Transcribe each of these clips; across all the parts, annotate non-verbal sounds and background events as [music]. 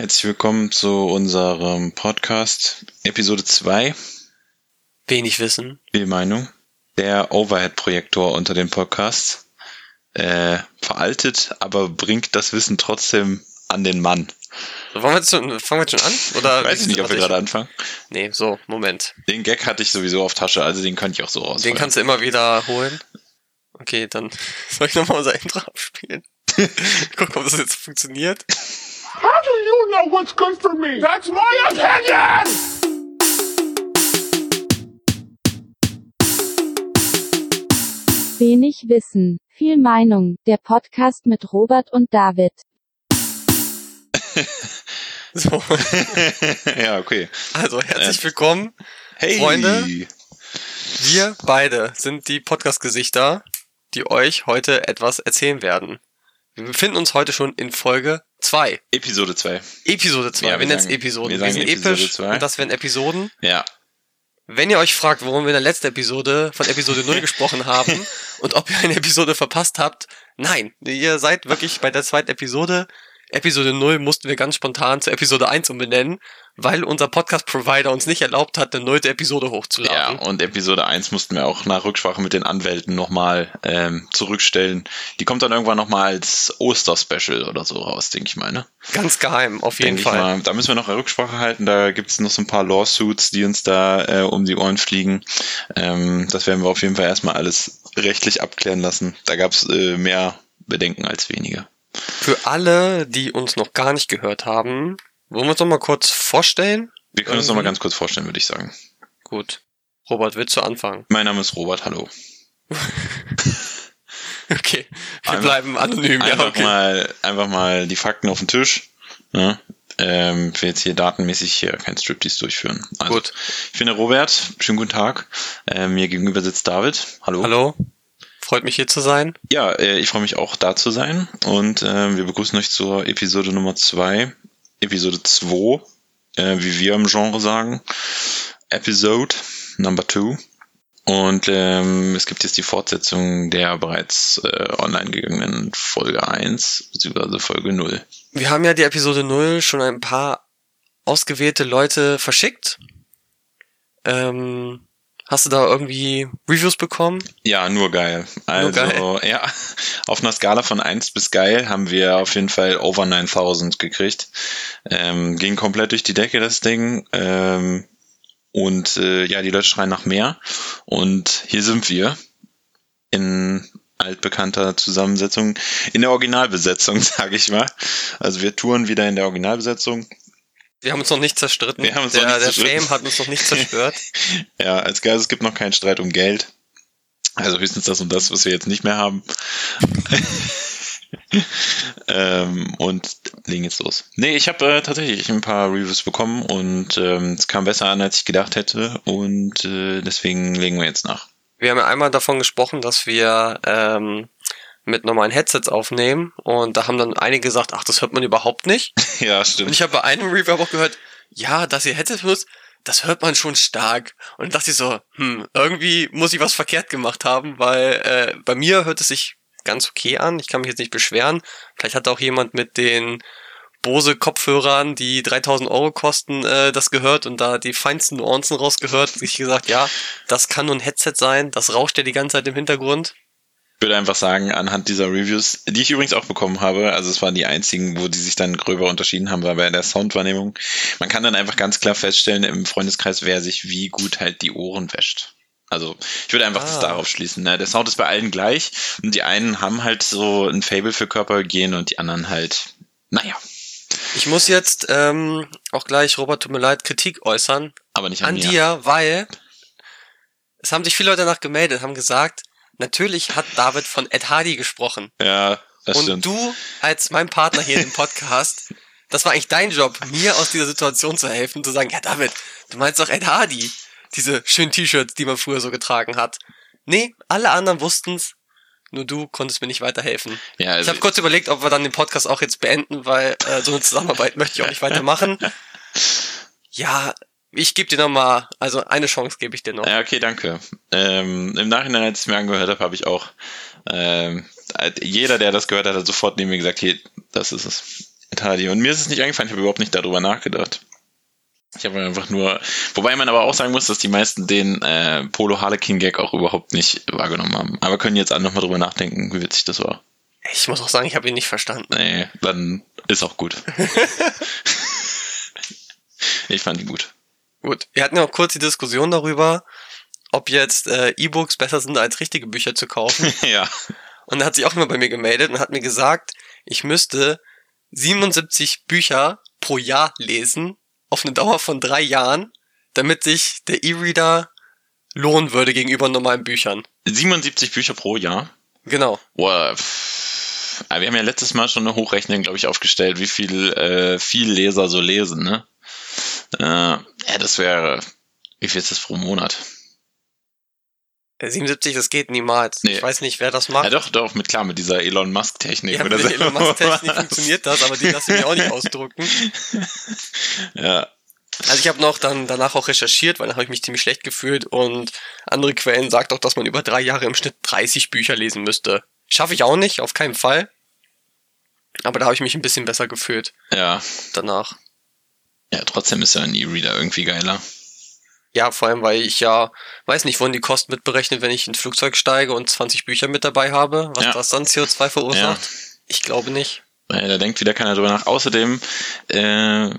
Herzlich willkommen zu unserem Podcast, Episode 2. Wenig Wissen. Wie Meinung? Der Overhead-Projektor unter den Podcasts. Äh, veraltet, aber bringt das Wissen trotzdem an den Mann. Wollen wir jetzt schon, fangen wir jetzt schon an? Oder Weiß ich nicht, ob wir gerade anfangen. Nee, so, Moment. Den Gag hatte ich sowieso auf Tasche, also den könnte ich auch so raus. Den kannst du immer wieder holen. Okay, dann [laughs] soll ich nochmal unser Intro abspielen. [laughs] Guck, ob das jetzt funktioniert. How do you know what's good for me? That's my opinion! Wenig Wissen, viel Meinung, der Podcast mit Robert und David. [laughs] So, [laughs] ja, okay. also herzlich Äh, willkommen. Hey! Freunde. Wir beide sind die Podcast-Gesichter, die euch heute etwas erzählen werden. Wir befinden uns heute schon in Folge 2. Episode 2. Episode 2. Ja, wir wir nennen es Episoden. wir Wir, sind Episode episch zwei. und das wären Episoden. Ja. Wenn ihr euch fragt, warum wir in der letzten Episode von Episode 0 [laughs] gesprochen haben und ob ihr eine Episode verpasst habt, nein, ihr seid wirklich bei der zweiten Episode. Episode 0 mussten wir ganz spontan zu Episode 1 umbenennen, weil unser Podcast-Provider uns nicht erlaubt hat, eine neunte Episode Ja, hochzuladen. und Episode 1 mussten wir auch nach Rücksprache mit den Anwälten nochmal ähm, zurückstellen. Die kommt dann irgendwann nochmal als Oster-Special oder so raus, denke ich mal, ne? Ganz geheim, auf jeden Denke ich Fall. mal. Da müssen wir noch eine Rücksprache halten. Da gibt es noch so ein paar Lawsuits, die uns da äh, um die Ohren fliegen. Ähm, das werden wir auf jeden Fall erstmal alles rechtlich abklären lassen. Da gab es äh, mehr Bedenken als weniger. Für alle, die uns noch gar nicht gehört haben, wollen wir uns noch mal kurz vorstellen? Wir können uns noch mal ganz kurz vorstellen, würde ich sagen. Gut. Robert, willst du anfangen? Mein Name ist Robert, hallo. [laughs] Okay, wir Einfach- bleiben anonym. Ja, Einfach okay. mal, einfach mal die Fakten auf den Tisch. Ne? Ähm, ich will jetzt hier datenmäßig hier kein Striptease durchführen. Also, Gut. Ich bin der Robert. Schönen guten Tag. Ähm, mir gegenüber sitzt David. Hallo. Hallo. Freut mich hier zu sein. Ja, äh, ich freue mich auch da zu sein und ähm, wir begrüßen euch zur Episode Nummer zwei, Episode 2, äh, wie wir im Genre sagen, Episode Number 2. Und ähm, es gibt jetzt die Fortsetzung der bereits äh, online gegangenen Folge 1, beziehungsweise Folge 0. Wir haben ja die Episode 0 schon ein paar ausgewählte Leute verschickt. Ähm, hast du da irgendwie Reviews bekommen? Ja, nur geil. Also, geil. ja, auf einer Skala von 1 bis geil haben wir auf jeden Fall over 9000 gekriegt. Ähm, ging komplett durch die Decke, das Ding. Ähm, und äh, ja, die Leute schreien nach mehr. Und hier sind wir in altbekannter Zusammensetzung, in der Originalbesetzung, [laughs] sage ich mal. Also wir touren wieder in der Originalbesetzung. Wir haben uns noch nicht zerstritten. Wir haben uns der, noch nicht der zerstritten. Fame hat uns noch nicht zerstört. [laughs] Ja, als Geist, es gibt noch keinen Streit um Geld. Also höchstens das und das, was wir jetzt nicht mehr haben. [laughs] ähm, und legen jetzt los. Nee, ich habe äh, tatsächlich ein paar Reviews bekommen und ähm, es kam besser an, als ich gedacht hätte. Und äh, deswegen legen wir jetzt nach. Wir haben ja einmal davon gesprochen, dass wir ähm, mit normalen Headsets aufnehmen und da haben dann einige gesagt, ach, das hört man überhaupt nicht. [laughs] ja, Und stimmt. ich habe bei einem Review aber auch gehört, ja, dass ihr Headset benutzt, das hört man schon stark. Und dann dachte ich so, hm, irgendwie muss ich was verkehrt gemacht haben, weil äh, bei mir hört es sich ganz okay an. Ich kann mich jetzt nicht beschweren. Vielleicht hat auch jemand mit den Bose Kopfhörern, die 3000 Euro kosten, äh, das gehört und da die feinsten Nuancen rausgehört. Ich gesagt, ja, das kann nur ein Headset sein. Das rauscht ja die ganze Zeit im Hintergrund. Ich würde einfach sagen, anhand dieser Reviews, die ich übrigens auch bekommen habe, also es waren die einzigen, wo die sich dann gröber unterschieden haben, war bei der Soundwahrnehmung. Man kann dann einfach ganz klar feststellen im Freundeskreis, wer sich wie gut halt die Ohren wäscht. Also ich würde einfach das Ah. darauf schließen. Ne? Der Sound ist bei allen gleich und die einen haben halt so ein Fable für Körperhygiene und die anderen halt, naja, Ich muss jetzt ähm, auch gleich, Robert, tut mir leid, Kritik äußern. aber nicht an, an dir, weil es haben sich viele Leute danach gemeldet, haben gesagt, natürlich hat David von Ed Hardy gesprochen. Ja, das und stimmt. du als mein Partner hier im Podcast, das war eigentlich dein Job, mir aus dieser Situation zu helfen, zu sagen, ja David, du meinst doch Ed Hardy, diese schönen T-Shirts, die man früher so getragen hat. Nee, alle anderen wussten's, nur du konntest mir nicht weiterhelfen. ja, also, Ich habe kurz überlegt, ob wir dann den Podcast auch jetzt beenden, weil äh, so eine Zusammenarbeit möchte ich auch nicht weitermachen. [laughs] Ja, ich gebe dir noch mal, also eine Chance gebe ich dir noch. Ja, okay, danke. Ähm, Im Nachhinein, als ich es mir angehört habe, habe ich auch, ähm, jeder, der das gehört hat, hat sofort neben mir gesagt, hey, das ist es. Hardy. Und mir ist es nicht eingefallen, ich habe überhaupt nicht darüber nachgedacht. Ich habe einfach nur, wobei man aber auch sagen muss, dass die meisten den äh, Polo Harlequin Gag auch überhaupt nicht wahrgenommen haben. Aber können jetzt alle nochmal drüber nachdenken, wie witzig das war. Ich muss auch sagen, ich habe ihn nicht verstanden. Nee, dann ist auch gut. [laughs] ich fand ihn gut. Gut, wir hatten ja auch kurz die Diskussion darüber, ob jetzt äh, E-Books besser sind, als richtige Bücher zu kaufen. [laughs] ja. Und da hat sich auch immer bei mir gemeldet und hat mir gesagt, ich müsste 77 Bücher pro Jahr lesen, auf eine Dauer von drei Jahren, damit sich der E-Reader lohnen würde gegenüber normalen Büchern. 77 Bücher pro Jahr. Genau. Pff. Aber wir haben ja letztes Mal schon eine Hochrechnung, glaube ich, aufgestellt, wie viel äh, viel Leser so lesen, ne? Äh, ja, das wäre, wie viel ist das pro Monat? Äh, 77, das geht niemals. Nee. Ich weiß nicht, wer das macht. Ja, doch, doch, mit klar, mit dieser Elon Musk-Technik. Ja, mit der so. Elon Musk-Technik [laughs] funktioniert das, aber die lassen mich auch nicht ausdrucken. [laughs] Ja, Also ich habe noch dann danach auch recherchiert, weil dann habe ich mich ziemlich schlecht gefühlt und andere Quellen sagt auch, dass man über drei Jahre im Schnitt 30 Bücher lesen müsste. Schaffe ich auch nicht, auf keinen Fall. Aber da habe ich mich ein bisschen besser gefühlt ja. danach. Ja, trotzdem ist ja ein E-Reader irgendwie geiler. Ja, vor allem, weil ich ja, weiß nicht, wurden die Kosten mitberechnet, wenn ich ins Flugzeug steige und 20 Bücher mit dabei habe, was Ja. das dann CO2 verursacht? Ich glaube nicht. Da denkt wieder keiner drüber nach. Außerdem, äh,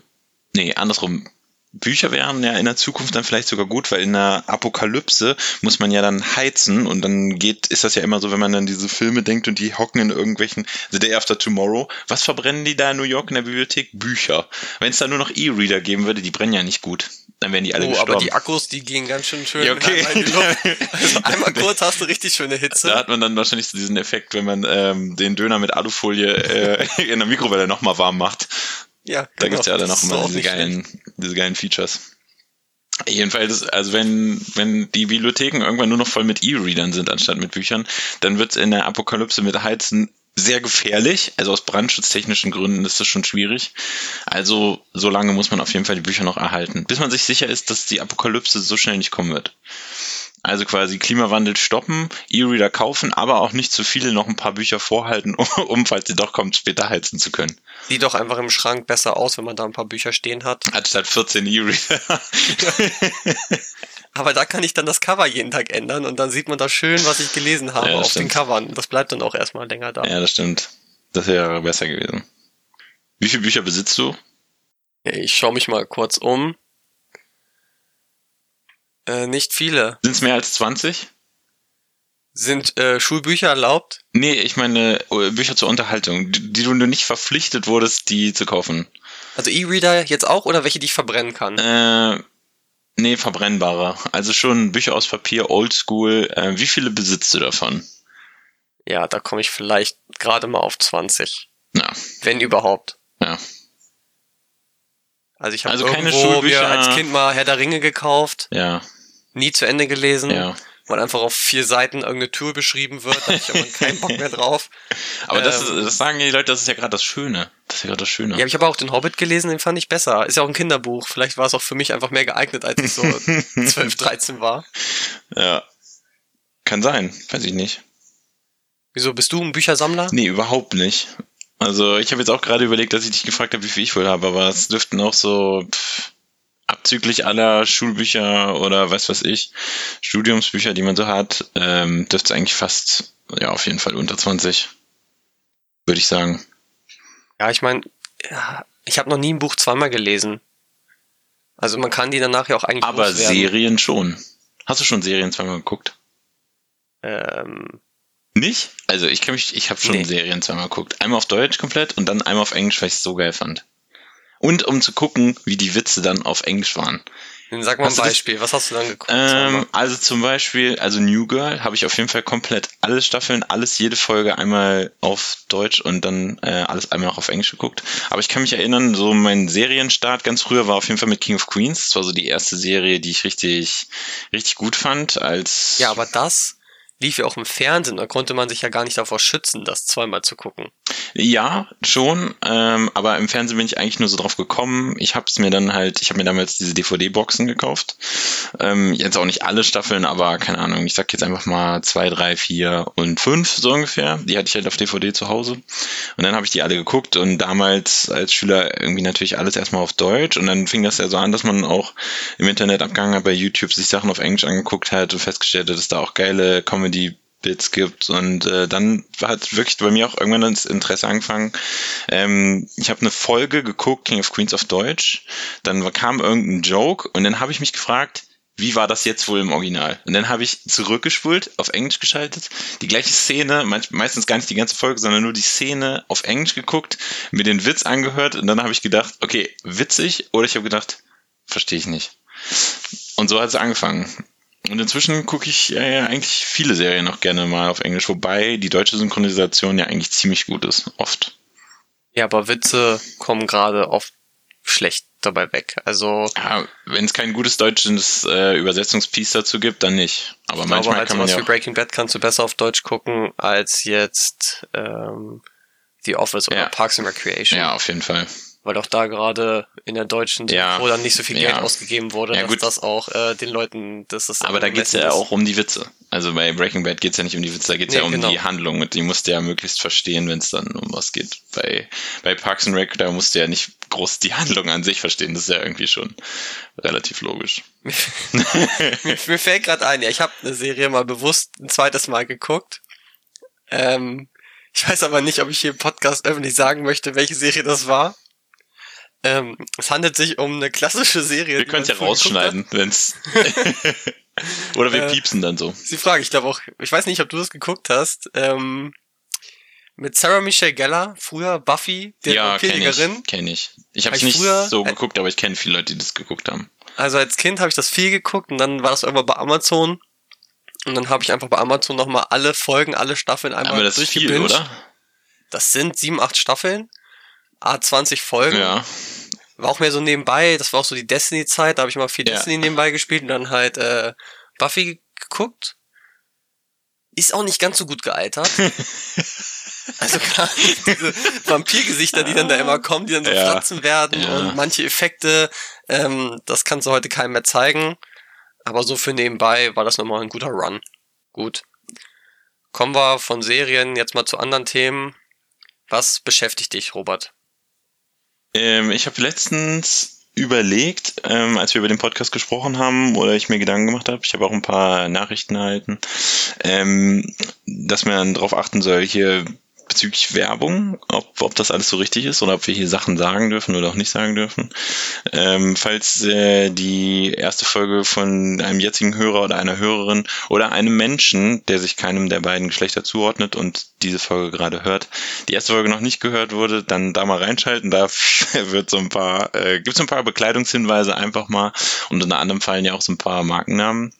nee, andersrum. Bücher wären ja in der Zukunft dann vielleicht sogar gut, weil in der Apokalypse muss man ja dann heizen und dann geht, ist das ja immer so, wenn man dann diese Filme denkt und die hocken in irgendwelchen The Day After Tomorrow. Was verbrennen die da in New York in der Bibliothek? Bücher. Wenn es da nur noch E-Reader geben würde, die brennen ja nicht gut. Dann wären die alle Oh, gestorben. aber die Akkus, die gehen ganz schön schön Ja, okay. [laughs] Also einmal kurz hast du richtig schöne Hitze. Da hat man dann wahrscheinlich so diesen Effekt, wenn man ähm, den Döner mit Alufolie äh, [laughs] in der Mikrowelle nochmal warm macht. Ja, Da genau. gibt's ja Das noch immer diese schlecht. geilen, diese geilen Features. Jedenfalls, also wenn, wenn die Bibliotheken irgendwann nur noch voll mit E-Readern sind, anstatt mit Büchern, dann wird's in der Apokalypse mit Heizen sehr gefährlich. Also aus brandschutztechnischen Gründen ist das schon schwierig. Also so lange muss man auf jeden Fall die Bücher noch erhalten, bis man sich sicher ist, dass die Apokalypse so schnell nicht kommen wird. Also quasi Klimawandel stoppen, E-Reader kaufen, aber auch nicht zu viele noch ein paar Bücher vorhalten, [laughs] um, falls sie doch kommt, später heizen zu können. Sieht doch einfach im Schrank besser aus, wenn man da ein paar Bücher stehen hat. Anstatt 14 E-Reader. [laughs] Aber da kann ich dann das Cover jeden Tag ändern und dann sieht man da schön, was ich gelesen habe Ja, auf den stimmt. Covern. Das bleibt dann auch erstmal länger da. ja, das stimmt. Das wäre besser gewesen. Wie viele Bücher besitzt du? Ich schaue mich mal kurz um. Äh, nicht viele. Sind es mehr als 20? Sind äh, Schulbücher erlaubt? Nee, ich meine äh, Bücher zur Unterhaltung, die, die du nicht verpflichtet wurdest, die zu kaufen. Also E-Reader jetzt auch oder welche, die ich verbrennen kann? Äh, nee, verbrennbare. Also schon Bücher aus Papier, Oldschool. Äh, wie viele besitzt du davon? Ja, da komme ich vielleicht gerade mal auf 20. Ja, Wenn überhaupt. ja. Also ich habe Also irgendwo mir als Kind mal Herr der Ringe gekauft, Ja, nie zu Ende gelesen, ja. weil einfach auf vier Seiten irgendeine Tour beschrieben wird, da habe ich aber keinen Bock mehr drauf. [laughs] Aber das, ist, Ähm. das sagen die Leute, das ist ja gerade das Schöne. Das ist ja gerade das Schöne. Ja, aber ich habe auch den Hobbit gelesen, den fand ich besser. Ist ja auch ein Kinderbuch. Vielleicht war es auch für mich einfach mehr geeignet, als ich so [laughs] 12, 13 war. ja. Kann sein, weiß ich nicht. Wieso, bist du ein Büchersammler? Nee, überhaupt nicht. Also ich habe jetzt auch gerade überlegt, dass ich dich gefragt habe, wie viel ich wohl habe, aber es dürften auch so pff, abzüglich aller Schulbücher oder was weiß ich, Studiumsbücher, die man so hat, ähm, dürfte es eigentlich fast, ja, auf jeden Fall unter 20, würde ich sagen. Ja, ich meine, ich habe noch nie ein Buch zweimal gelesen. Also man kann die danach ja auch eigentlich Aber. Serien schon. Hast du schon Serien zweimal geguckt? Ähm, Nicht? Also ich kann mich, ich habe schon Nee. Serien zweimal geguckt. Einmal auf Deutsch komplett und dann einmal auf Englisch, weil ich es so geil fand. Und um zu gucken, wie die Witze dann auf Englisch waren. dann sag mal ein Hast das- Beispiel. Was hast du dann geguckt? Ähm, also zum Beispiel, also New Girl habe ich auf jeden Fall komplett alle Staffeln, alles, jede Folge einmal auf Deutsch und dann äh, alles einmal noch auf Englisch geguckt. Aber ich kann mich erinnern, so mein Serienstart ganz früher war auf jeden Fall mit King of Queens. Das war so die erste Serie, die ich richtig, richtig gut fand. Als ja, aber das lief ja auch im Fernsehen, da konnte man sich ja gar nicht davor schützen, das zweimal zu gucken. Ja, schon, ähm, aber im Fernsehen bin ich eigentlich nur so drauf gekommen. Ich habe es mir dann halt, ich habe mir damals diese DVD-Boxen gekauft. Ähm, jetzt auch nicht alle Staffeln, aber keine Ahnung, ich sag jetzt einfach mal zwei, drei, vier und fünf so ungefähr. Die hatte ich halt auf DVD zu Hause. Und dann habe ich die alle geguckt und damals als Schüler irgendwie natürlich alles erstmal auf Deutsch und dann fing das ja so an, dass man auch im Internet abgegangen hat, bei YouTube sich Sachen auf Englisch angeguckt hat und festgestellt hat, dass da auch geile Comedy Bits gibt und äh, dann hat wirklich bei mir auch irgendwann das Interesse angefangen. Ähm, ich habe eine Folge geguckt, King of Queens auf Deutsch, dann kam irgendein Joke und dann habe ich mich gefragt, wie war das jetzt wohl im Original? Und dann habe ich zurückgespult, auf Englisch geschaltet, die gleiche Szene, meistens gar nicht die ganze Folge, sondern nur die Szene auf Englisch geguckt, mir den Witz angehört und dann habe ich gedacht, okay, witzig oder ich habe gedacht, verstehe ich nicht. Und so hat es angefangen. Und inzwischen gucke ich äh, eigentlich viele Serien noch gerne mal auf Englisch, wobei die deutsche Synchronisation ja eigentlich ziemlich gut ist, oft. Ja, aber Witze kommen gerade oft schlecht dabei weg. Also ja, wenn es kein gutes deutsches äh, Übersetzungspiece dazu gibt, dann nicht. Aber manchmal halt kann man ja wie Breaking Bad kannst du besser auf Deutsch gucken als jetzt ähm, The Office oder Ja. Parks and Recreation. ja auf jeden Fall. Weil auch da gerade in der deutschen Ja. Synchro dann nicht so viel Geld Ja. ausgegeben wurde, Ja, dass gut. das auch äh, den Leuten, das ist Aber da geht's ja auch um die Witze. Also bei Breaking Bad geht's ja nicht um die Witze, da geht's Nee, ja um genau. die Handlung und die musst du ja möglichst verstehen, wenn es dann um was geht. Bei, bei Parks and Rec, da musst du ja nicht groß die Handlung an sich verstehen, das ist ja irgendwie schon relativ logisch. [laughs] mir, mir fällt gerade ein, ja, ich habe eine Serie mal bewusst ein zweites Mal geguckt. Ähm, ich weiß aber nicht, ob ich hier im Podcast öffentlich sagen möchte, welche Serie das war. Ähm, es handelt sich um eine klassische Serie. Wir können es ja rausschneiden, wenn's. [laughs] Oder wir Äh, piepsen dann so. ist die Frage. Ich glaube auch, ich weiß nicht, ob du das geguckt hast. Ähm, mit Sarah Michelle Gellar, früher Buffy, der ja, kenne Vampirjägerin. ich. Kenn ich. Ich Hab habe es ich nicht früher- so geguckt, aber ich kenne viele Leute, die das geguckt haben. Also als Kind habe ich das viel geguckt und dann war das irgendwann bei Amazon. Und dann habe ich einfach bei Amazon nochmal alle Folgen, alle Staffeln einmal aber das ist viel, durchgebinged. oder? Das sind sieben, acht Staffeln. A20 Folgen. Ja. War auch mehr so nebenbei. Das war auch so die Destiny-Zeit. Da habe ich mal viel Ja. Destiny nebenbei gespielt und dann halt äh, Buffy geguckt. Ist auch nicht ganz so gut gealtert. [laughs] also klar, diese Vampirgesichter, die dann da immer kommen, die dann so Ja. Werden Ja. und manche Effekte, ähm, das kannst du heute keinem mehr zeigen. Aber so für nebenbei war das nochmal ein guter Run. Gut. Kommen wir von Serien jetzt mal zu anderen Themen. Was beschäftigt dich, Robert? Ähm, ich habe letztens überlegt, ähm, als wir über den Podcast gesprochen haben oder ich mir Gedanken gemacht habe, ich habe auch ein paar Nachrichten erhalten, ähm, dass man darauf achten soll, hier bezüglich Werbung, ob, ob das alles so richtig ist oder ob wir hier Sachen sagen dürfen oder auch nicht sagen dürfen. Ähm, falls äh, die erste Folge von einem jetzigen Hörer oder einer Hörerin oder einem Menschen, der sich keinem der beiden Geschlechter zuordnet und diese Folge gerade hört, die erste Folge noch nicht gehört wurde, dann da mal reinschalten. Da [laughs] wird so ein paar, äh, gibt es ein paar Bekleidungshinweise einfach mal und unter anderem fallen ja auch so ein paar Markennamen.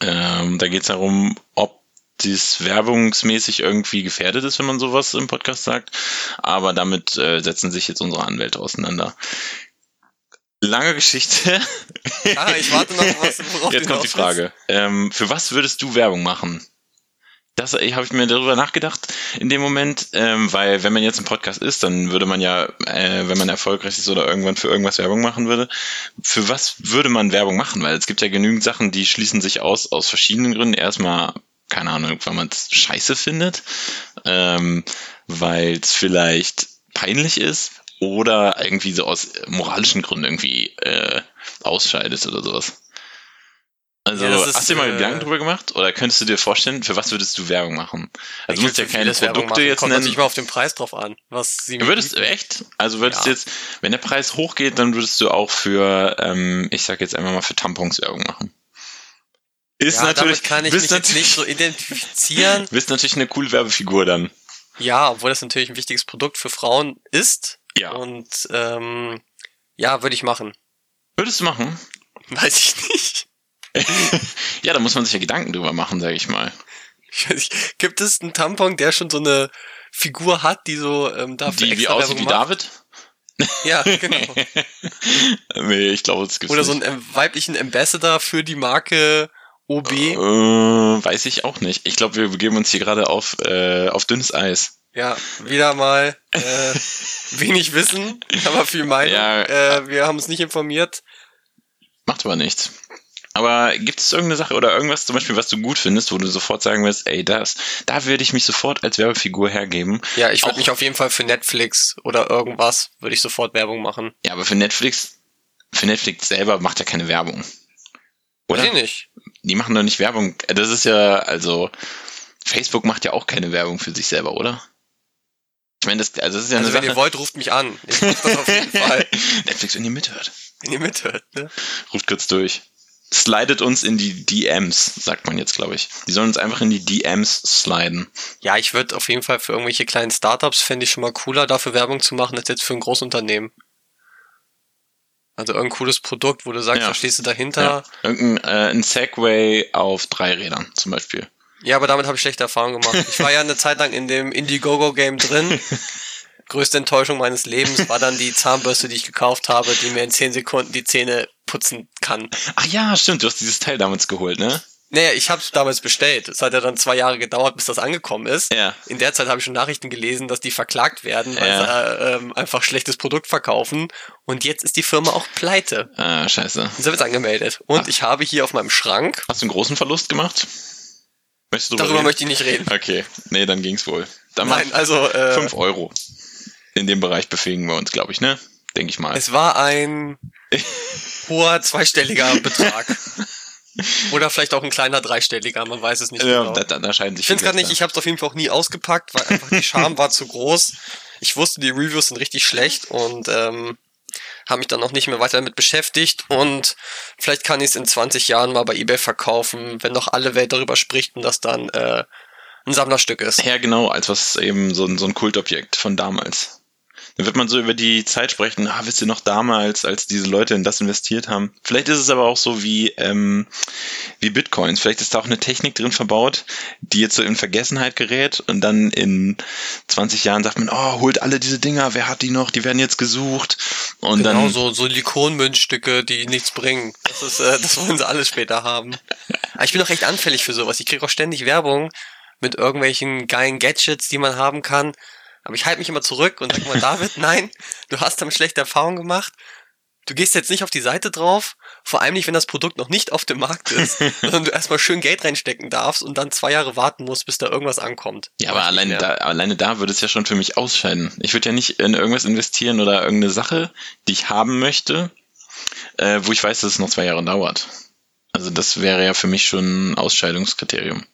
Ähm, da geht es darum, ob dies werbungsmäßig irgendwie gefährdet ist, wenn man sowas im Podcast sagt. Aber damit äh, setzen sich jetzt unsere Anwälte auseinander. Lange Geschichte. Ah, ich warte noch, was, worauf Jetzt kommt die Frage. Ähm, für was würdest du Werbung machen? Das habe ich mir darüber nachgedacht in dem Moment, ähm, weil wenn man jetzt ein Podcast ist, dann würde man ja, äh, wenn man erfolgreich ist oder irgendwann für irgendwas Werbung machen würde, für was würde man Werbung machen? Weil es gibt ja genügend Sachen, die schließen sich aus aus verschiedenen Gründen. Erstmal, keine Ahnung, weil man es scheiße findet, ähm, weil es vielleicht peinlich ist oder irgendwie so aus moralischen Gründen irgendwie äh, ausscheidet oder sowas. Also Ja, ist, hast du dir mal äh, Gedanken drüber gemacht? Oder könntest du dir vorstellen, für was würdest du Werbung machen? Also du musst ja keine Produkte jetzt Kommt nennen. natürlich mal auf den Preis drauf an, was sie Du würdest echt, also würdest Ja. du jetzt, wenn der Preis hochgeht, dann würdest du auch für, ähm, ich sag jetzt einmal mal für Tampons Werbung machen. Ist ja, natürlich, kann ich mich jetzt nicht so identifizieren. [laughs] bist natürlich eine coole Werbefigur dann. Ja, obwohl das natürlich ein wichtiges Produkt für Frauen ist. Ja. Und ähm, ja, würde ich machen. Würdest du machen? Weiß ich nicht. [laughs] Ja, da muss man sich ja Gedanken drüber machen, sag ich mal. Ich weiß nicht. Gibt es einen Tampon, der schon so eine Figur hat, die so ähm, dafür Die wie extra aussieht Werbung wie? David? Ja, genau. [laughs] nee, ich glaube, das gibt's Oder so einen ähm, weiblichen Ambassador für die Marke OB. Äh, weiß ich auch nicht. Ich glaube, wir begeben uns hier gerade auf, äh, auf dünnes Eis. Ja, wieder mal äh, [laughs] wenig Wissen, aber viel Meinung. Ja. Äh, wir haben uns nicht informiert. Macht aber nichts. Aber gibt es irgendeine Sache oder irgendwas zum Beispiel, was du gut findest, wo du sofort sagen wirst, ey, das, da würde ich mich sofort als Werbefigur hergeben. Ja, ich würde mich auf jeden Fall für Netflix oder irgendwas, würde ich sofort Werbung machen. Ja, aber für Netflix, für Netflix selber macht ja keine Werbung. Oder? Weiß ich nicht. Die machen doch nicht Werbung. Das ist ja, also, Facebook macht ja auch keine Werbung für sich selber, oder? Ich meine, das, also das ist ja Also eine wenn ihr Sache. wollt, ruft mich an. Ich mach das auf jeden [laughs] Fall. Netflix, wenn ihr mithört, Wenn ihr mithört, ne? ruft kurz durch. Slidet uns in die DMs, sagt man jetzt, glaube ich. Die sollen uns einfach in die DMs sliden. Ja, ich würde auf jeden Fall für irgendwelche kleinen Startups fände ich schon mal cooler, dafür Werbung zu machen, als jetzt für ein Großunternehmen. Also irgendein cooles Produkt, wo du sagst, Ja. da stehst du dahinter. Ja. Irgendein äh, ein Segway auf drei Rädern zum Beispiel. Ja, aber damit habe ich schlechte Erfahrungen gemacht. [laughs] Ich war ja eine Zeit lang in dem Indiegogo-Game drin. [laughs] Größte Enttäuschung meines Lebens war dann die Zahnbürste, die ich gekauft habe, die mir in 10 Sekunden die Zähne putzen kann. Ach ja, stimmt, du hast dieses Teil damals geholt, ne? Naja, ich habe es damals bestellt. Es hat ja dann zwei Jahre gedauert, bis das angekommen ist. Ja. In der Zeit habe ich schon Nachrichten gelesen, dass die verklagt werden, weil Ja. sie äh, ähm, einfach schlechtes Produkt verkaufen. Und jetzt ist die Firma auch pleite. Ah, scheiße. Und sie wird angemeldet. Und ich habe hier auf meinem Schrank, Hast du einen großen Verlust gemacht? Möchtest du darüber reden? möchte ich nicht reden. Okay, nee, dann ging's wohl. Dann Nein, also äh, 5 Euro. In dem Bereich bewegen wir uns, glaube ich, ne? Denke ich mal. es war ein [laughs] hoher zweistelliger Betrag. [laughs] Oder vielleicht auch ein kleiner dreistelliger, man weiß es nicht ja, genau. da, da, da scheiden sich Ich finde es gerade nicht, ich habe es auf jeden Fall auch nie ausgepackt, weil einfach die Scham war zu groß. Ich wusste, die Reviews sind richtig schlecht und ähm, habe mich dann noch nicht mehr weiter damit beschäftigt und vielleicht kann ich es in 20 Jahren mal bei eBay verkaufen, wenn noch alle Welt darüber spricht und das dann äh, ein Sammlerstück ist. Ja, genau, als was eben so ein, so ein Kultobjekt von damals. Dann wird man so über die Zeit sprechen, ah, wisst ihr noch damals, als diese Leute in das investiert haben. Vielleicht ist es aber auch so wie, ähm, wie Bitcoins. Vielleicht ist da auch eine Technik drin verbaut, die jetzt so in Vergessenheit gerät und dann in 20 Jahren sagt man, oh, holt alle diese Dinger, wer hat die noch, die werden jetzt gesucht. Und Genau, dann, so Silikonmünzstücke, die nichts bringen. Das ist, äh, das wollen sie alle später haben. Aber ich bin auch recht anfällig für sowas. Ich kriege auch ständig Werbung mit irgendwelchen geilen Gadgets, die man haben kann. Aber ich halte mich immer zurück und sag mal, [laughs] David, nein, du hast damit schlechte Erfahrungen gemacht. Du gehst jetzt nicht auf die Seite drauf, vor allem nicht, wenn das Produkt noch nicht auf dem Markt ist, [laughs] sondern du erstmal schön Geld reinstecken darfst und dann zwei Jahre warten musst, bis da irgendwas ankommt. ja, aber alleine da, alleine da würde es ja schon für mich ausscheiden. Ich würde ja nicht in irgendwas investieren oder irgendeine Sache, die ich haben möchte, äh, wo ich weiß, dass es noch zwei Jahre dauert. Also das wäre ja für mich schon ein Ausscheidungskriterium.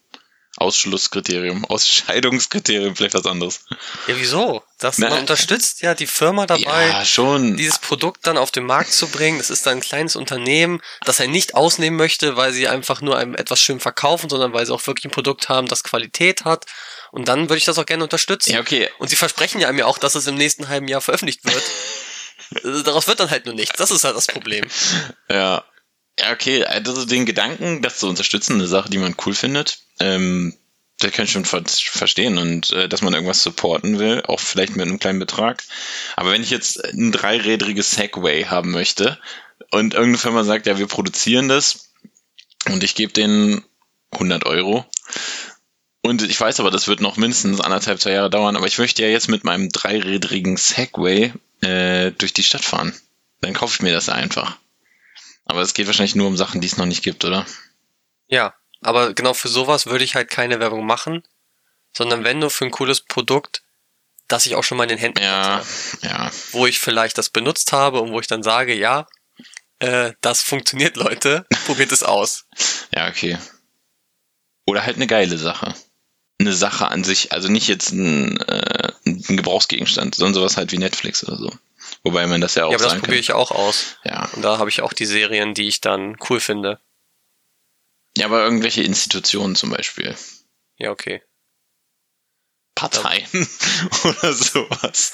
Ausschlusskriterium, Ausscheidungskriterium, vielleicht was anderes. Ja, wieso? Das, Na, man unterstützt ja die Firma dabei. Ja, schon. dieses Produkt dann auf den Markt zu bringen. Das ist dann ein kleines Unternehmen, das er nicht ausnehmen möchte, weil sie einfach nur einem etwas schön verkaufen, sondern weil sie auch wirklich ein Produkt haben, das Qualität hat. Und dann würde ich das auch gerne unterstützen. Ja, okay. Und sie versprechen ja mir auch, dass es im nächsten halben Jahr veröffentlicht wird. [laughs] Äh, Daraus wird dann halt nur nichts. Das ist halt das Problem. Ja. Ja, okay. Also den Gedanken, das zu unterstützen, eine Sache, die man cool findet, ähm, das kann ich schon ver verstehen und äh, dass man irgendwas supporten will, auch vielleicht mit einem kleinen Betrag. Aber wenn ich jetzt ein dreirädriges Segway haben möchte und irgendeine Firma sagt, ja, wir produzieren das und ich gebe denen 100 Euro und ich weiß aber, das wird noch mindestens anderthalb, zwei Jahre dauern, aber ich möchte ja jetzt mit meinem dreirädrigen Segway äh, durch die Stadt fahren. Dann kaufe ich mir das einfach. Aber es geht wahrscheinlich nur um Sachen, die es noch nicht gibt, oder? Ja, aber genau für sowas würde ich halt keine Werbung machen, sondern wenn nur für ein cooles Produkt, das ich auch schon mal in den Händen Ja, hatte. ja. wo ich vielleicht das benutzt habe und wo ich dann sage, ja, äh, das funktioniert, [laughs] Leute, probiert es aus. Ja, okay. Oder halt eine geile Sache. Eine Sache an sich, also nicht jetzt ein, äh, ein Gebrauchsgegenstand, sondern sowas halt wie Netflix oder so. Wobei man das ja auch ja, aber das probiere ich auch aus. Ja. Und da habe ich auch die Serien, die ich dann cool finde. ja, aber irgendwelche Institutionen zum Beispiel. Ja, okay. Parteien [laughs] oder sowas.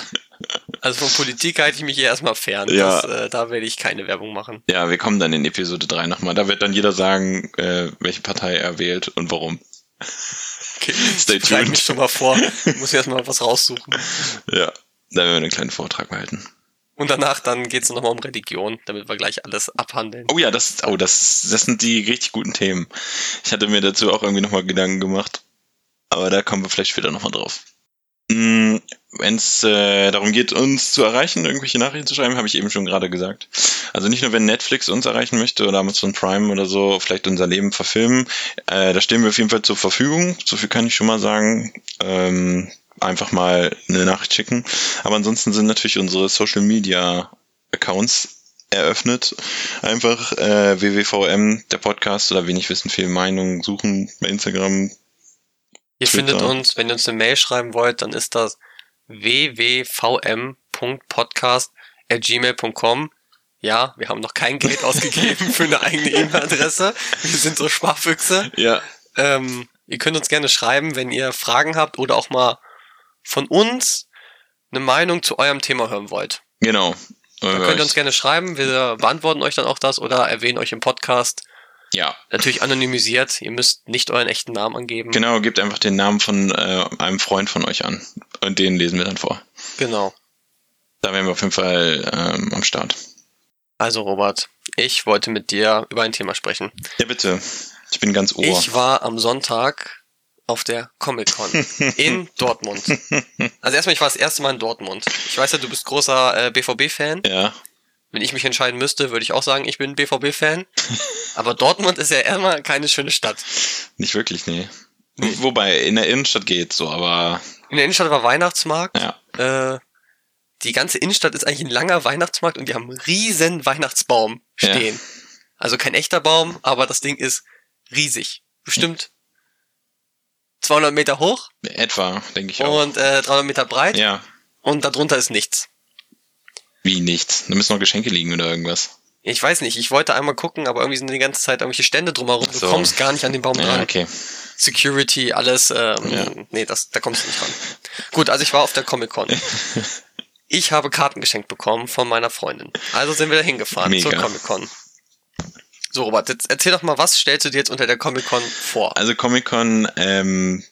Also von Politik halte ich mich hier erstmal fern. Ja. Das, äh, da werde ich keine Werbung machen. Ja, wir kommen dann in Episode 3 nochmal. Da wird dann jeder sagen, äh, welche Partei er wählt und warum. Okay. [laughs] Stay Ich tuned. mich schon mal vor. Ich muss erstmal was raussuchen. Ja, da werden wir einen kleinen Vortrag halten. Und danach dann geht's noch nochmal um Religion, damit wir gleich alles abhandeln. Oh ja, das, oh, das, das sind die richtig guten Themen. Ich hatte mir dazu auch irgendwie nochmal Gedanken gemacht. Aber da kommen wir vielleicht später nochmal drauf. Wenn es äh, darum geht, uns zu erreichen, irgendwelche Nachrichten zu schreiben, habe ich eben schon gerade gesagt. Also nicht nur, wenn Netflix uns erreichen möchte oder Amazon Prime oder so, vielleicht unser Leben verfilmen, äh, da stehen wir auf jeden Fall zur Verfügung. So viel kann ich schon mal sagen. Ähm, einfach mal eine Nachricht schicken. Aber ansonsten sind natürlich unsere Social Media Accounts eröffnet. Einfach äh, WWVM, der Podcast oder wenig wissen, viel Meinung suchen bei Instagram. Ihr Twitter. findet uns, wenn ihr uns eine Mail schreiben wollt, dann ist das wwvm.podcast.gmail.com. Ja, wir haben noch kein Geld [laughs] ausgegeben für eine eigene E-Mail-Adresse. Wir sind so Sparfüchse. Ja, Ähm, ihr könnt uns gerne schreiben, wenn ihr Fragen habt oder auch mal von uns eine Meinung zu eurem Thema hören wollt. genau. Dann könnt ihr uns gerne schreiben, wir beantworten euch dann auch das oder erwähnen euch im Podcast. ja, Natürlich anonymisiert, ihr müsst nicht euren echten Namen angeben. genau, gebt einfach den Namen von äh, einem Freund von euch an. Und den lesen wir dann vor. Genau. Da wären wir auf jeden Fall ähm, am Start. Also Robert, ich wollte mit dir über ein Thema sprechen. Ja, bitte. Ich bin ganz ohr. Ich war am Sonntag auf der Comic-Con [laughs] in Dortmund. Also erstmal, ich war das erste Mal in Dortmund. Ich weiß ja, du bist großer äh, BVB-Fan. ja, Wenn ich mich entscheiden müsste, würde ich auch sagen, ich bin BVB-Fan. [laughs] Aber Dortmund ist ja erstmal keine schöne Stadt. nicht wirklich, nee. Wobei, in der Innenstadt geht's so, aber In der Innenstadt war Weihnachtsmarkt. ja. Äh, die ganze Innenstadt ist eigentlich ein langer Weihnachtsmarkt und die haben einen riesen Weihnachtsbaum Ja. stehen. Also kein echter Baum, aber das Ding ist riesig. Bestimmt 200 Meter hoch Etwa, denke ich auch. und äh, 300 Meter breit Ja, und darunter ist nichts. wie nichts. Da müssen noch Geschenke liegen oder irgendwas. Ich weiß nicht, ich wollte einmal gucken, aber irgendwie sind die ganze Zeit irgendwelche Stände drumherum. So. Du kommst gar nicht an den Baum Ja, dran. okay. Security, alles, ähm, Ja. nee, das, da kommst du nicht ran. Gut, also ich war auf der Comic-Con. [laughs] Ich habe Karten geschenkt bekommen von meiner Freundin. Also sind wir da hingefahren Mega. zur Comic-Con. So, Robert, jetzt erzähl doch mal, was stellst du dir jetzt unter der Comic-Con vor? Also Comic-Con, ähm,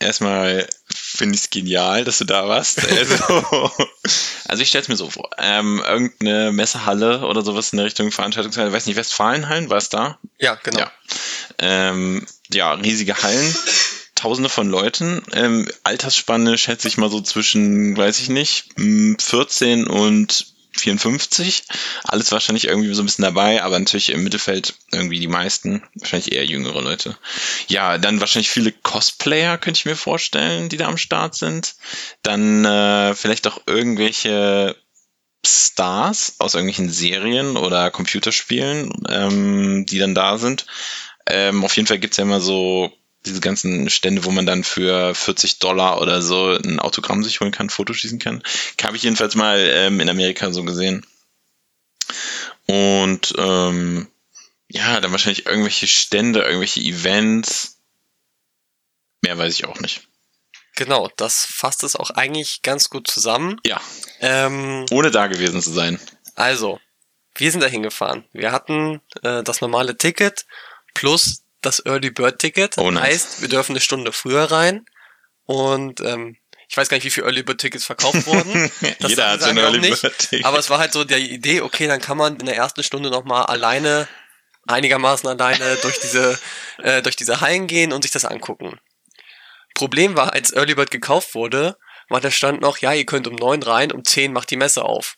erstmal finde ich es genial, dass du da warst. [laughs] Also, also ich stell's mir so vor. Ähm, irgendeine Messehalle oder sowas in der Richtung Veranstaltungshalle, weiß nicht, Westfalenhallen, war es da? Ja, genau. Ja. Ähm, ja, riesige Hallen, tausende von Leuten, ähm, Altersspanne schätze ich mal so zwischen, weiß ich nicht, m, 14 und 54. Alles wahrscheinlich irgendwie so ein bisschen dabei, aber natürlich im Mittelfeld irgendwie die meisten, wahrscheinlich eher jüngere Leute. Ja, dann wahrscheinlich viele Cosplayer, könnte ich mir vorstellen, die da am Start sind. Dann äh, vielleicht auch irgendwelche Stars aus irgendwelchen Serien oder Computerspielen, ähm, die dann da sind. Ähm, auf jeden Fall gibt's ja immer so diese ganzen Stände, wo man dann für 40 Dollar oder so ein Autogramm sich holen kann, Foto schießen kann. Habe ich jedenfalls mal ähm, in Amerika so gesehen. Und ähm, ja, dann wahrscheinlich irgendwelche Stände, irgendwelche Events. Mehr weiß ich auch nicht. Genau, das fasst es auch eigentlich ganz gut zusammen. Ja, Ähm, ohne da gewesen zu sein. Also, wir sind da hingefahren. Wir hatten äh, das normale Ticket plus das Early Bird Ticket. Oh, nice. Heißt, wir dürfen eine Stunde früher rein. Und ähm, ich weiß gar nicht, wie viele Early Bird Tickets verkauft wurden. [laughs] Jeder hat so ein Early nicht. Bird Ticket. Aber es war halt so die Idee, okay, dann kann man in der ersten Stunde nochmal alleine, einigermaßen alleine durch diese, [laughs] äh, durch diese Hallen gehen und sich das angucken. Problem war, als Early Bird gekauft wurde, war der Stand noch, ja, ihr könnt um neun rein, um zehn macht die Messe auf.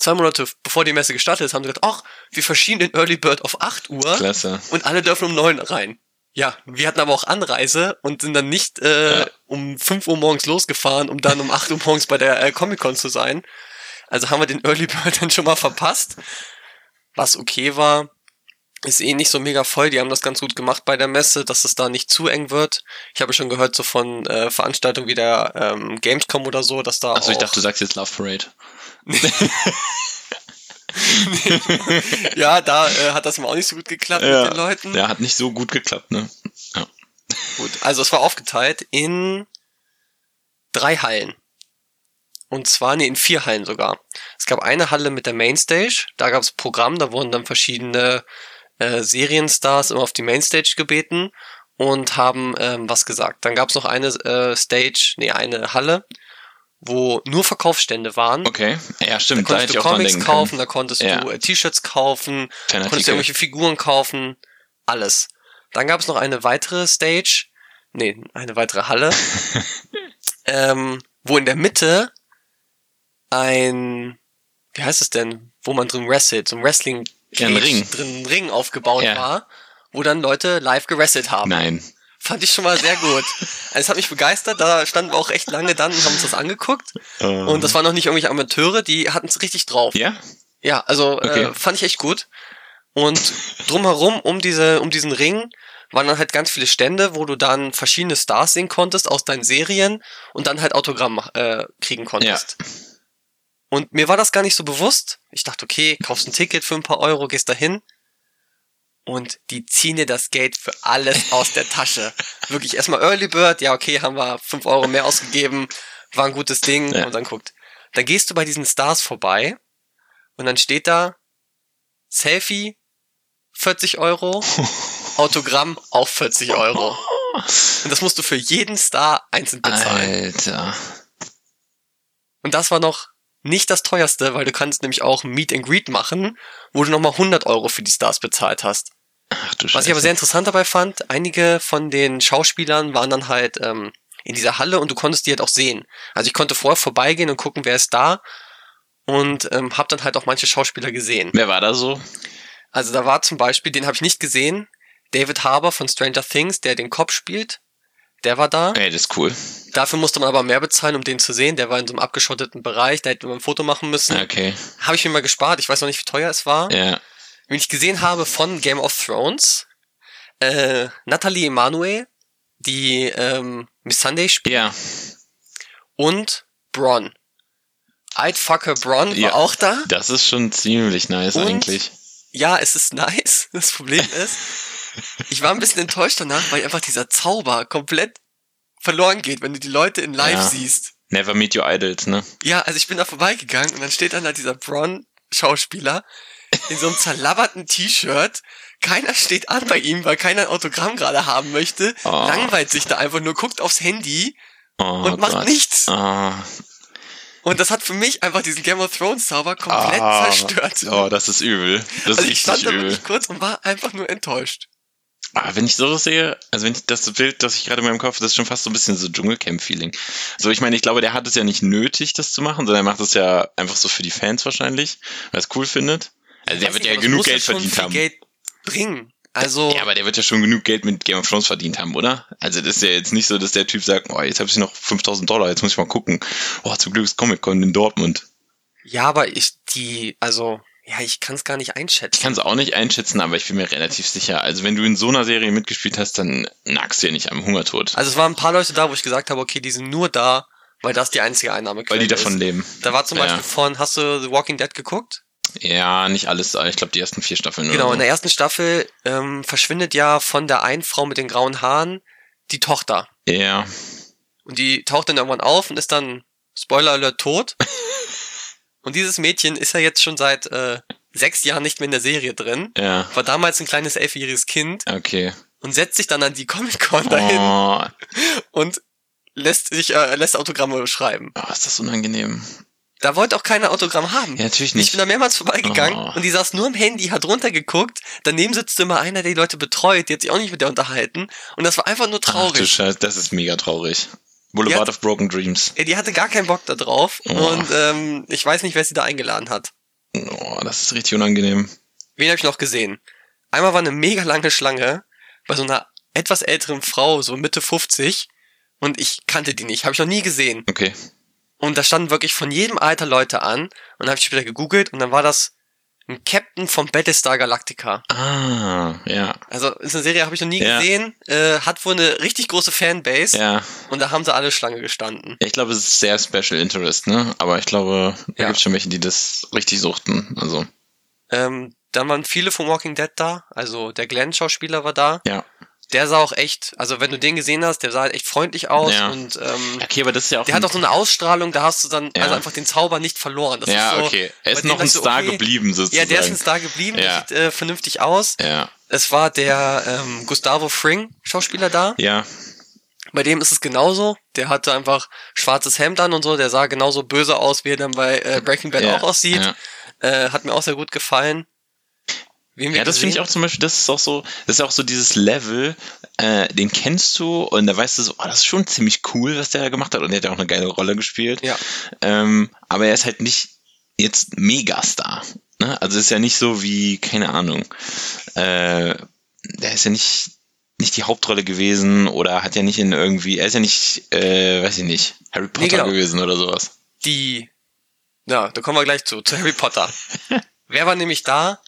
Zwei Monate bevor die Messe gestartet ist, haben sie gesagt, ach, wir verschieben den Early Bird auf 8 Uhr Klasse. und alle dürfen um neun rein. Ja, wir hatten aber auch Anreise und sind dann nicht äh, Ja. um 5 Uhr morgens losgefahren, um dann um 8 Uhr morgens bei der äh, Comic-Con zu sein. Also haben wir den Early Bird [laughs] dann schon mal verpasst. Was okay war, ist eh nicht so mega voll. Die haben das ganz gut gemacht bei der Messe, dass es da nicht zu eng wird. Ich habe schon gehört so von äh, Veranstaltungen wie der ähm, Gamescom oder so, dass da Achso, ich dachte, du sagst jetzt Love Parade. Ja, da äh, hat das mal auch nicht so gut geklappt mit den Leuten. Der hat nicht so gut geklappt, ne? Ja. Gut, also es war aufgeteilt in drei Hallen. Und zwar, nee, in vier Hallen sogar. Es gab eine Halle mit der Mainstage, da gab es Programm, da wurden dann verschiedene äh, Serienstars immer auf die Mainstage gebeten und haben ähm, was gesagt. Dann gab es noch eine äh, Stage, nee, eine Halle, wo nur Verkaufsstände waren. Okay. Ja, Da stimmt. Da, konntest hätte du Comics kaufen, da konntest Ja. du äh, T-Shirts kaufen, konntest Fanartikel. du irgendwelche Figuren kaufen, alles. Dann gab es noch eine weitere Stage, nee, eine weitere Halle, [laughs] ähm, wo in der Mitte ein, wie heißt es denn, wo man drin wrestelt, so ein Wrestling Ja, ein Ring. drin ein Ring aufgebaut Ja. war, wo dann Leute live gewrestelt haben. Nein. Fand ich schon mal sehr gut. Es hat mich begeistert, da standen wir auch echt lange dann und haben uns das angeguckt. Und das waren noch nicht irgendwelche Amateure, die hatten es richtig drauf. Ja? Ja, also Okay. äh, fand ich echt gut. Und drumherum um diese, um diesen Ring waren dann halt ganz viele Stände, wo du dann verschiedene Stars sehen konntest aus deinen Serien und dann halt Autogramm äh, kriegen konntest. Und mir war das gar nicht so bewusst. Ich dachte, okay, kaufst ein Ticket für ein paar Euro, gehst dahin und die ziehen dir das Geld für alles aus der Tasche. Wirklich erstmal Early Bird, ja okay, haben wir fünf Euro mehr ausgegeben, war ein gutes Ding Ja. und dann guckt. Dann gehst du bei diesen Stars vorbei und dann steht da Selfie 40 Euro, [laughs] Autogramm auch 40 Euro. [laughs] Und das musst du für jeden Star einzeln bezahlen. Alter. Und das war noch nicht das teuerste, weil du kannst nämlich auch Meet and Greet machen, wo du nochmal 100 Euro für die Stars bezahlt hast. Ach du Was ich aber sehr interessant dabei fand, einige von den Schauspielern waren dann halt ähm, in dieser Halle und du konntest die halt auch sehen. Also ich konnte vorher vorbeigehen und gucken, wer ist da und ähm, habe dann halt auch manche Schauspieler gesehen. Wer war da so? Also da war zum Beispiel, den habe ich nicht gesehen, David Harbour von Stranger Things, der den Cop spielt. Der war da. Ey, das ist cool. Dafür musste man aber mehr bezahlen, um den zu sehen. Der war in so einem abgeschotteten Bereich, da hätte man ein Foto machen müssen. Okay. Habe ich mir mal gespart. Ich weiß noch nicht, wie teuer es war. Ja. Wenn ich gesehen habe von Game of Thrones, äh, Natalie Emanuel, die ähm, Miss Sunday spielt, Ja. und Bronn. I'd Fucker Bronn Ja. war auch da. Das ist schon ziemlich nice Und? eigentlich. Ja, es ist [laughs] nice. Das Problem ist, ich war ein bisschen enttäuscht danach, weil einfach dieser Zauber komplett verloren geht, wenn du die Leute in Live Ja. siehst. Never meet your idols, ne? Ja, also ich bin da vorbeigegangen und dann steht dann da dieser Bronn-Schauspieler in so einem zerlabberten T-Shirt. Keiner steht an bei ihm, weil keiner ein Autogramm gerade haben möchte. Oh. Langweilt sich da einfach nur, guckt aufs Handy Oh, und macht Gott. nichts. Oh, Und das hat für mich einfach diesen Game of Thrones Zauber komplett Ah. zerstört. oh, das ist übel. Das also ist ich stand da übel. wirklich kurz und war einfach nur enttäuscht. Aber wenn ich sowas sehe, also wenn ich das Bild, das ich gerade in meinem Kopf, das ist schon fast so ein bisschen so Dschungelcamp-Feeling. So, ich meine, ich glaube, der hat es ja nicht nötig, das zu machen, sondern er macht es ja einfach so für die Fans wahrscheinlich, weil es cool findet. Also der wird nicht, ja genug Geld schon verdient viel haben. Geld bringen. Also, Ja, aber der wird ja schon genug Geld mit Game of Thrones verdient haben, oder? Also das ist ja jetzt nicht so, dass der Typ sagt, oh, jetzt habe ich noch 5000 Dollar, jetzt muss ich mal gucken. Oh, zum Glück ist Comic-Con in Dortmund. ja, aber ich, die, also, ja, ich kann es gar nicht einschätzen. Ich kann es auch nicht einschätzen, aber ich bin mir relativ sicher. Also wenn du in so einer Serie mitgespielt hast, dann nagst du ja nicht am Hungertod. Also es waren ein paar Leute da, wo ich gesagt habe, okay, die sind nur da, weil das die einzige Einnahmequelle weil die davon ist. leben. Da war zum Ja. Beispiel von, hast du The Walking Dead geguckt? Ja, nicht alles, aber ich glaube die ersten vier Staffeln. Genau, oder in der ersten Staffel ähm, verschwindet ja von der einen Frau mit den grauen Haaren die Tochter. so. Ja, Und die taucht dann irgendwann auf und ist dann, Spoiler Alert, tot. [laughs] und dieses Mädchen ist ja jetzt schon seit äh, sechs Jahren nicht mehr in der Serie drin. ja, War damals ein kleines elfjähriges Kind okay. und setzt sich dann an die Comic-Con dahin Oh, und lässt sich äh, lässt Autogramme schreiben. oh, ist das unangenehm. Da wollte auch keiner Autogramm haben. Ja, natürlich Ich nicht. bin da mehrmals vorbeigegangen Oh. und die saß nur im Handy, hat runtergeguckt. Daneben sitzt immer einer, der die Leute betreut, die hat sich auch nicht mit der unterhalten. Und das war einfach nur Ach du traurig. Scheiße, das ist mega traurig. Boulevard of Broken Dreams. Ja, die hatte gar keinen Bock da drauf. Oh. Und ähm, ich weiß nicht, wer sie da eingeladen hat. Oh, das ist richtig unangenehm. Wen habe ich noch gesehen? Einmal war eine mega lange Schlange bei so einer etwas älteren Frau, so Mitte 50. Und ich kannte die nicht, habe ich noch nie gesehen. Okay. Und da standen wirklich von jedem Alter Leute an. Und dann habe ich später gegoogelt und dann war das ein Captain vom Battlestar Galactica. Ah, ja. Also ist eine Serie, habe ich noch nie Ja. gesehen. Äh, hat wohl eine richtig große Fanbase. Ja. Und da haben sie alle Schlange gestanden. Ich glaube, es ist sehr Special Interest, ne? Aber ich glaube, da Ja. gibt schon welche, die das richtig suchten. Also, Ähm, dann waren viele von Walking Dead da. Also der Glenn-Schauspieler war da. ja. Der sah auch echt, also wenn du den gesehen hast, der sah halt echt freundlich aus. Ja. Und ähm, Okay, aber das ist ja auch. der hat auch so eine Ausstrahlung, da hast du dann Ja. also einfach den Zauber nicht verloren. Das ja, ist so, okay. Er ist noch ein Star okay, geblieben, sozusagen. Ja, der ist ein Star geblieben, Ja. sieht äh, vernünftig aus. Ja, Es war der ähm, Gustavo Fring, Schauspieler da. ja. Bei dem ist es genauso. Der hatte einfach schwarzes Hemd an und so. Der sah genauso böse aus, wie er dann bei äh, Breaking Bad Ja, auch aussieht. ja. Äh, hat mir auch sehr gut gefallen. Ja, das finde ich auch zum Beispiel, das ist auch so, das ist auch so dieses Level, äh, den kennst du und da weißt du so, oh, das ist schon ziemlich cool, was der da gemacht hat und der hat ja auch eine geile Rolle gespielt. Ja. Ähm, aber er ist halt nicht jetzt Megastar. Ne? Also ist ja nicht so wie, keine Ahnung, äh, der ist ja nicht, nicht die Hauptrolle gewesen oder hat ja nicht in irgendwie, er ist ja nicht, äh, weiß ich nicht, Harry Potter genau. gewesen oder sowas. die, ja, da kommen wir gleich zu, zu Harry Potter. [laughs] Wer war nämlich da?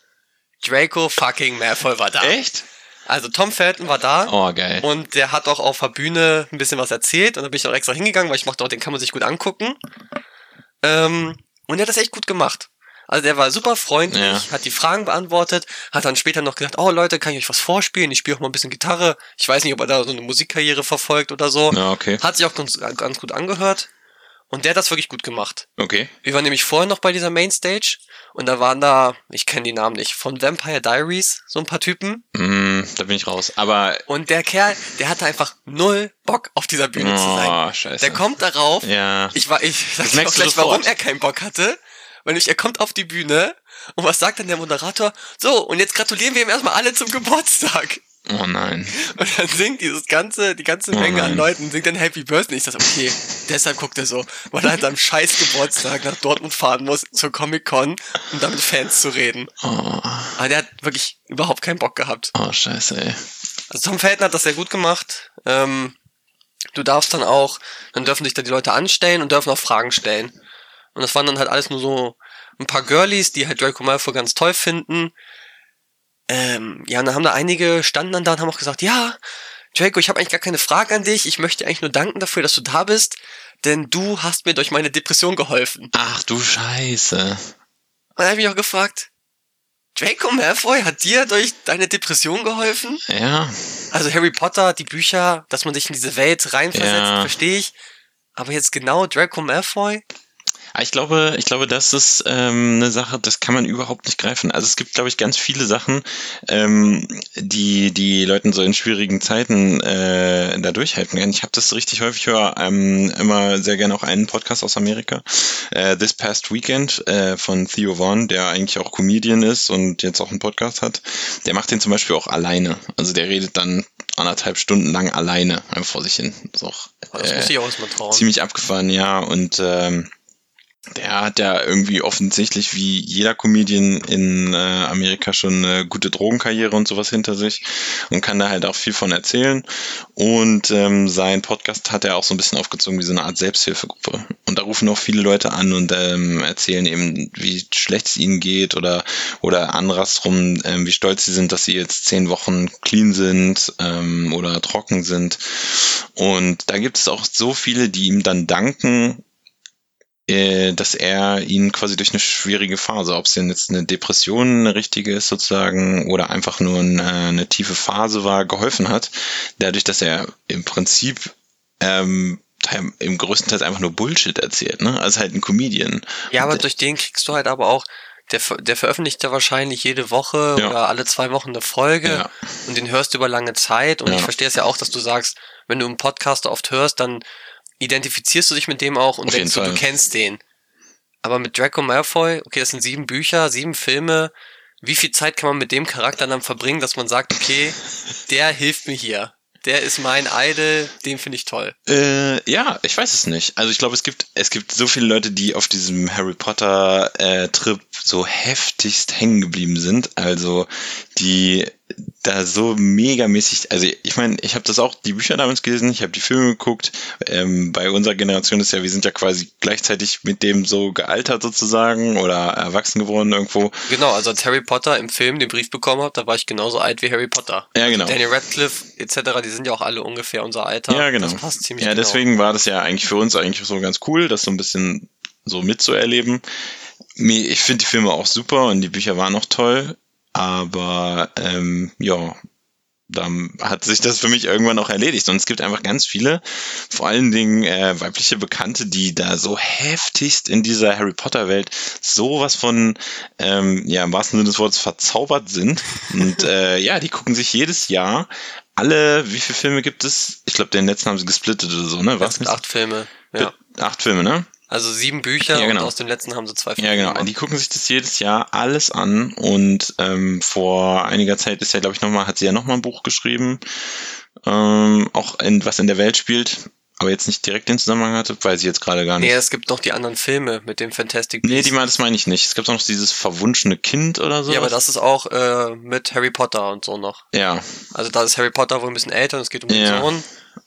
Draco fucking Malfoy war da. Echt? Also Tom Felton war da. Oh, geil. Und der hat auch auf der Bühne ein bisschen was erzählt. Und da bin ich auch extra hingegangen, weil ich mochte auch, den kann man sich gut angucken. Ähm, und der hat das echt gut gemacht. Also der war super freundlich, Ja. hat die Fragen beantwortet, hat dann später noch gesagt, oh Leute, kann ich euch was vorspielen? Ich spiele auch mal ein bisschen Gitarre. Ich weiß nicht, ob er da so eine Musikkarriere verfolgt oder so. Ja, okay. Hat sich auch ganz, ganz gut angehört. Und der hat das wirklich gut gemacht. Okay. Wir waren nämlich vorher noch bei dieser Mainstage und da waren da, ich kenne die Namen nicht, von Vampire Diaries, so ein paar Typen. Mm, da bin ich raus. Aber, Und der Kerl, der hatte einfach null Bock auf dieser Bühne zu sein. oh, scheiße. Der kommt darauf. Ja. Ich war, ich sag dir auch gleich, warum er keinen Bock hatte. Weil nämlich er kommt auf die Bühne und was sagt dann der Moderator? So, und jetzt gratulieren wir ihm erstmal alle zum Geburtstag. Oh nein. Und dann singt dieses ganze, die ganze Oh Menge an nein. Leuten, singt dann Happy Birthday. Ich dachte, okay, deshalb guckt er so, weil er an seinem scheiß Geburtstag nach Dortmund fahren muss, zur Comic-Con, um da mit Fans zu reden. Oh, Aber der hat wirklich überhaupt keinen Bock gehabt. oh scheiße, ey. Also Tom Felton hat das sehr gut gemacht. Ähm, du darfst dann auch, dann dürfen sich da die Leute anstellen und dürfen auch Fragen stellen. Und das waren dann halt alles nur so ein paar Girlies, die halt Draco Malfoy ganz toll finden. Ähm, ja, und dann haben da einige standen dann da und haben auch gesagt, ja, Draco, ich habe eigentlich gar keine Frage an dich. Ich möchte eigentlich nur danken dafür, dass du da bist, denn du hast mir durch meine Depression geholfen. Ach du Scheiße. Und dann habe ich mich auch gefragt, Draco Malfoy hat dir durch deine Depression geholfen? Ja. Also Harry Potter, die Bücher, dass man sich in diese Welt reinversetzt, Ja. verstehe ich. Aber jetzt genau Draco Malfoy? Aber Ich glaube, ich glaube, das ist ähm, eine Sache, das kann man überhaupt nicht greifen. Also es gibt, glaube ich, ganz viele Sachen, ähm, die die Leuten so in schwierigen Zeiten äh, da durchhalten können. Ich habe das richtig häufig höre ähm, immer sehr gerne auch einen Podcast aus Amerika, äh, This Past Weekend äh, von Theo Vaughn, der eigentlich auch Comedian ist und jetzt auch einen Podcast hat. Der macht den zum Beispiel auch alleine. Also der redet dann anderthalb Stunden lang alleine einfach vor sich hin. Das ist auch Das äh, muss ich auch erstmal trauen. ziemlich abgefahren, ja. Und ähm, der hat ja irgendwie offensichtlich wie jeder Comedian in äh, Amerika schon eine gute Drogenkarriere und sowas hinter sich und kann da halt auch viel von erzählen. Und ähm, sein Podcast hat er auch so ein bisschen aufgezogen wie so eine Art Selbsthilfegruppe. Und da rufen auch viele Leute an und ähm, erzählen eben, wie schlecht es ihnen geht oder oder andersrum, ähm, wie stolz sie sind, dass sie jetzt zehn Wochen clean sind ähm, oder trocken sind. Und da gibt es auch so viele, die ihm dann danken, dass er ihn quasi durch eine schwierige Phase, ob es denn jetzt eine Depression eine richtige ist sozusagen oder einfach nur eine, eine tiefe Phase war, geholfen hat, dadurch, dass er im Prinzip ähm, im größten Teil einfach nur Bullshit erzählt, ne? Also halt ein Comedian. Ja, aber durch den kriegst du halt aber auch, der, der veröffentlicht ja wahrscheinlich jede Woche Ja. oder alle zwei Wochen eine Folge Ja. und den hörst du über lange Zeit und Ja. ich verstehe es ja auch, dass du sagst, wenn du einen Podcast oft hörst, dann identifizierst du dich mit dem auch und Auf denkst du, du kennst den. Aber mit Draco Malfoy, okay, das sind sieben Bücher, sieben Filme. Wie viel Zeit kann man mit dem Charakter dann verbringen, dass man sagt, okay, der hilft mir hier. Der ist mein Idol, den finde ich toll. Äh, ja, ich weiß es nicht. Also ich glaube, es gibt es gibt so viele Leute, die auf diesem Harry Potter äh, Trip so heftigst hängen geblieben sind. Also die da so megamäßig, also ich meine, ich habe das auch die Bücher damals gelesen, ich habe die Filme geguckt. Ähm, bei unserer Generation ist ja, wir sind ja quasi gleichzeitig mit dem so gealtert sozusagen oder erwachsen geworden irgendwo. Genau, also als Harry Potter im Film den Brief bekommen hat, da war ich genauso alt wie Harry Potter. Ja, genau. Daniel Radcliffe etc., die sind ja auch alle ungefähr unser Alter. Ja, genau. Das passt ziemlich ja, genau. deswegen war das ja eigentlich für uns eigentlich so ganz cool, das so ein bisschen so mitzuerleben. Ich finde die Filme auch super und die Bücher waren auch toll, aber ähm, ja, da hat sich das für mich irgendwann auch erledigt. Und es gibt einfach ganz viele, vor allen Dingen äh, weibliche Bekannte, die da so heftigst in dieser Harry Potter Welt sowas von, ähm, ja, im wahrsten Sinne des Wortes verzaubert sind. Und äh, [laughs] ja, die gucken sich jedes Jahr alle, wie viele Filme gibt es? Ich glaube, den letzten haben sie gesplittet oder so, ne? Was? Acht Filme. Ja. Acht Filme, ne? Also sieben Bücher Ja, genau. und aus dem letzten haben sie zwei Filme. Ja, genau. gemacht. Die gucken sich das jedes Jahr alles an und ähm, vor einiger Zeit ist ja, glaube ich, nochmal, hat sie ja nochmal ein Buch geschrieben, ähm, auch in, was in der Welt spielt, aber jetzt nicht direkt den Zusammenhang hatte, weiß ich jetzt gerade gar nicht. Nee, es gibt noch die anderen Filme mit dem Fantastic Nee, Beasts. die, mein- das meine ich nicht. Es gibt auch noch dieses verwunschene Kind oder so. ja, aber das ist auch äh, mit Harry Potter und so noch. Ja, Also da ist Harry Potter wohl ein bisschen älter und es geht um den Ja, Sohn.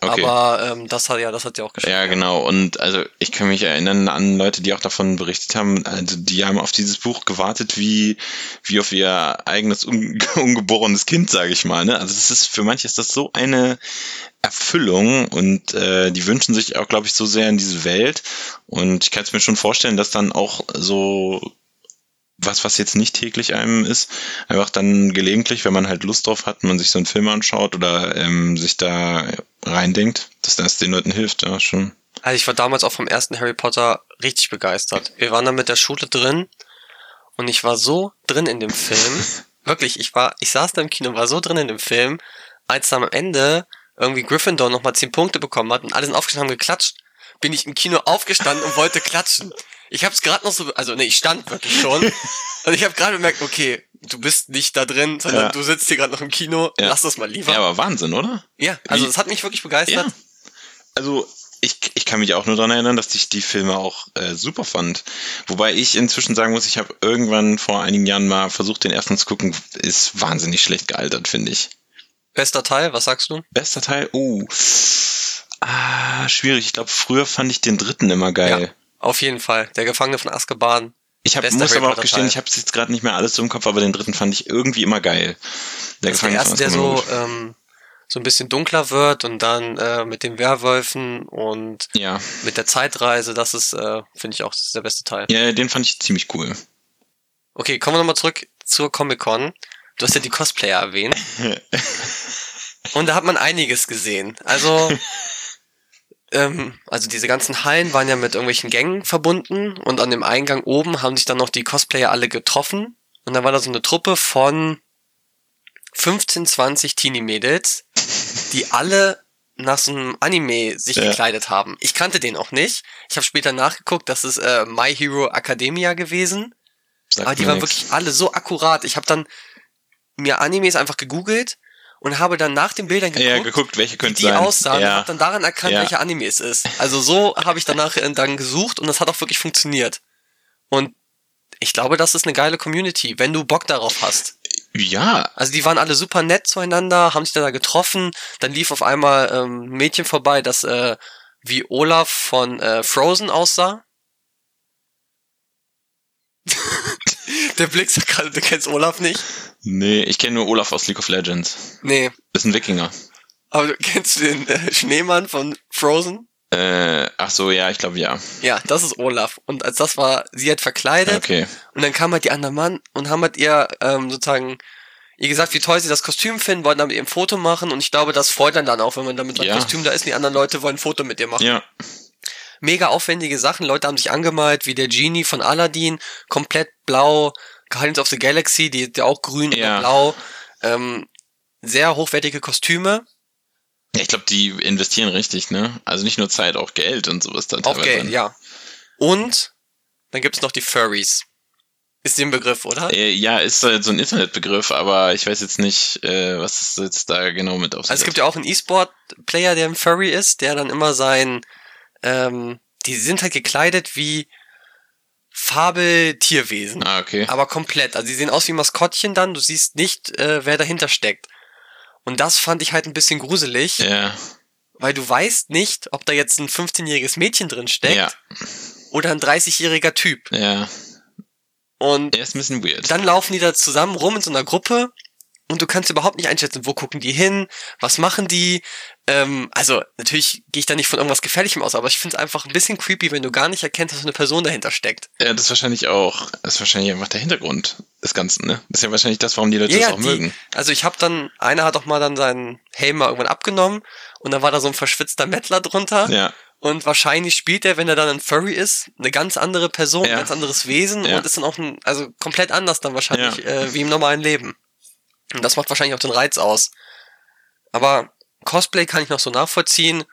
Okay. Aber ähm, das hat ja, das hat ja auch geschafft. Ja, genau. Und also ich kann mich erinnern an Leute, die auch davon berichtet haben, also die haben auf dieses Buch gewartet wie, wie auf ihr eigenes un [laughs] ungeborenes Kind, sage ich mal. Ne? Also es ist für manche ist das so eine Erfüllung und äh, die wünschen sich auch, glaube ich, so sehr in diese Welt. Und ich kann es mir schon vorstellen, dass dann auch so was, was jetzt nicht täglich einem ist, einfach dann gelegentlich, wenn man halt Lust drauf hat, man sich so einen Film anschaut oder ähm, sich da reindenkt, dass das den Leuten hilft, ja, schon. Also ich war damals auch vom ersten Harry Potter richtig begeistert. Wir waren dann mit der Schule drin und ich war so drin in dem Film. [laughs] Wirklich, ich war, ich saß da im Kino, war so drin in dem Film, als dann am Ende irgendwie Gryffindor nochmal 10 Punkte bekommen hat und alle sind aufgestanden und haben geklatscht, bin ich im Kino aufgestanden und wollte klatschen. Ich hab's gerade noch so, also nee, ich stand wirklich schon. Und [laughs] ich habe gerade bemerkt, okay, du bist nicht da drin, sondern Ja. du sitzt hier gerade noch im Kino, Ja. lass das mal lieber. Ja, Ja, aber Wahnsinn, oder? also Wie- es hat mich wirklich begeistert. Ja. Also ich, ich kann mich auch nur daran erinnern, dass ich die Filme auch äh, super fand. Wobei ich inzwischen sagen muss, ich habe irgendwann vor einigen Jahren mal versucht, den ersten zu gucken. Ist wahnsinnig schlecht gealtert, finde ich. Bester Teil, was sagst du? Bester Teil? Oh. Ah, schwierig. Ich glaube, früher fand ich den dritten immer geil. Ja, auf jeden Fall. Der Gefangene von Azkaban. Ich hab, Bester muss Harry aber auch Potter gestehen, Teil. ich habe es jetzt gerade nicht mehr alles so im Kopf, aber den dritten fand ich irgendwie immer geil. Der Das ist der Gefangene von erste, der so, ähm, so ein bisschen dunkler wird und dann äh, mit den Werwölfen und ja. mit der Zeitreise, das ist, äh, finde ich auch, der beste Teil. ja, den fand ich ziemlich cool. Okay, kommen wir nochmal zurück zur Comic-Con. Du hast ja die Cosplayer erwähnt. [laughs] und da hat man einiges gesehen. Also, [laughs] ähm, also diese ganzen Hallen waren ja mit irgendwelchen Gängen verbunden und an dem Eingang oben haben sich dann noch die Cosplayer alle getroffen. Und dann war da so eine Truppe von 15, 20 Teenie-Mädels, die alle nach so einem Anime sich Ja. gekleidet haben. Ich kannte den auch nicht. Ich habe später nachgeguckt, das ist äh, My Hero Academia gewesen. Sagt Aber die waren nix. wirklich alle so akkurat. Ich habe dann mir Animes einfach gegoogelt und habe dann nach den Bildern geguckt, Ja, geguckt, welche wie könnte die sein. aussahen und ja. habe dann daran erkannt, Ja. welcher Anime es ist. Also so [laughs] habe ich danach äh, dann gesucht und das hat auch wirklich funktioniert. Und ich glaube, das ist eine geile Community, wenn du Bock darauf hast. ja, Also die waren alle super nett zueinander, haben sich dann da getroffen. Dann lief auf einmal ähm, ein Mädchen vorbei, das äh, wie Olaf von äh, Frozen aussah. [laughs] Der Blick sagt gerade, du kennst Olaf nicht. Nee, ich kenne nur Olaf aus League of Legends. Nee. Ist ein Wikinger. Aber du kennst den äh, Schneemann von Frozen? Äh, ach so, ja, ich glaube ja. Ja, das ist Olaf. Und als das war, sie hat verkleidet Okay. und dann kam halt die andere Mann und haben halt ihr ähm, sozusagen ihr gesagt, wie toll sie das Kostüm finden, wollten dann mit ihr ein Foto machen und ich glaube, das freut dann dann auch, wenn man dann mit seinem Ja. Kostüm da ist und die anderen Leute wollen ein Foto mit ihr machen. Ja, Mega aufwendige Sachen, Leute haben sich angemalt, wie der Genie von Aladdin, komplett blau, Guardians of the Galaxy, die ja auch grün Ja. und blau, ähm, sehr hochwertige Kostüme, Ja, ich glaube, die investieren richtig, ne? Also nicht nur Zeit, auch Geld und sowas dann Auch. Geld, ja. Und dann gibt's noch die Furries. Ist den Begriff, oder? Äh, ja, ist halt so ein Internetbegriff, aber ich weiß jetzt nicht, äh, was es jetzt da genau mit auf sich Also es gibt ja auch einen E-Sport-Player, der ein Furry ist, der dann immer sein, ähm, die sind halt gekleidet wie Fabeltierwesen. Ah, okay. Aber komplett. Also die sehen aus wie Maskottchen dann, du siehst nicht, äh, wer dahinter steckt. Und das fand ich halt ein bisschen gruselig, Ja, weil du weißt nicht, ob da jetzt ein 15-jähriges Mädchen drin steckt ja, oder ein 30-jähriger Typ. ja. Und Er ist ein bisschen weird. dann laufen die da zusammen rum in so einer Gruppe und du kannst überhaupt nicht einschätzen, wo gucken die hin, was machen die. Ähm, also natürlich gehe ich da nicht von irgendwas Gefährlichem aus, aber ich finde es einfach ein bisschen creepy, wenn du gar nicht erkennst, dass eine Person dahinter steckt. Ja, das ist wahrscheinlich auch, das ist wahrscheinlich einfach der Hintergrund des Ganzen, ne? Das ist ja wahrscheinlich das, warum die Leute das auch die, mögen. Also ich habe dann, einer hat auch mal dann seinen Helm mal irgendwann abgenommen und dann war da so ein verschwitzter Mettler drunter. Ja. Und wahrscheinlich spielt er, wenn er dann ein Furry ist, eine ganz andere Person, Ja. ein ganz anderes Wesen Ja. und ist dann auch ein, also komplett anders dann wahrscheinlich Ja. äh, wie im normalen Leben. Und das macht wahrscheinlich auch den Reiz aus. Aber Cosplay kann ich noch so nachvollziehen.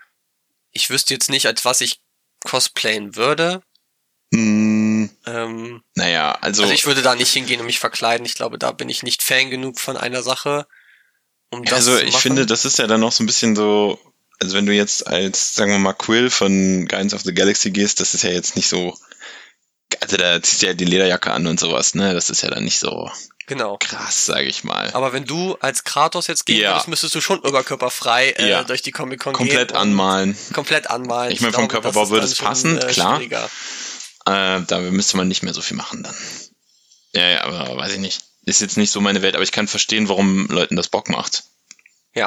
Ich wüsste jetzt nicht, als was ich cosplayen würde. Hm, Ähm, naja, also, also ich würde da nicht hingehen und mich verkleiden. Ich glaube, da bin ich nicht Fan genug von einer Sache, um das also ich finde, das ist ja dann noch so ein bisschen so, also wenn du jetzt als, sagen wir mal, Quill von Guardians of the Galaxy gehst, das ist ja jetzt nicht so, also da ziehst du ja die Lederjacke an und sowas, ne? Das ist ja dann nicht so genau. krass, sage ich mal. Aber wenn du als Kratos jetzt gehen Ja. würdest, müsstest du schon überkörperfrei äh, Ja. durch die Comic-Con gehen. Komplett anmalen. Komplett anmalen. Ich meine, vom glaube, Körperbau würde es schon, passen, äh, klar. Äh, da müsste man nicht mehr so viel machen dann. Ja, ja, aber weiß ich nicht. Ist jetzt nicht so meine Welt, aber ich kann verstehen, warum Leuten das Bock macht. Ja.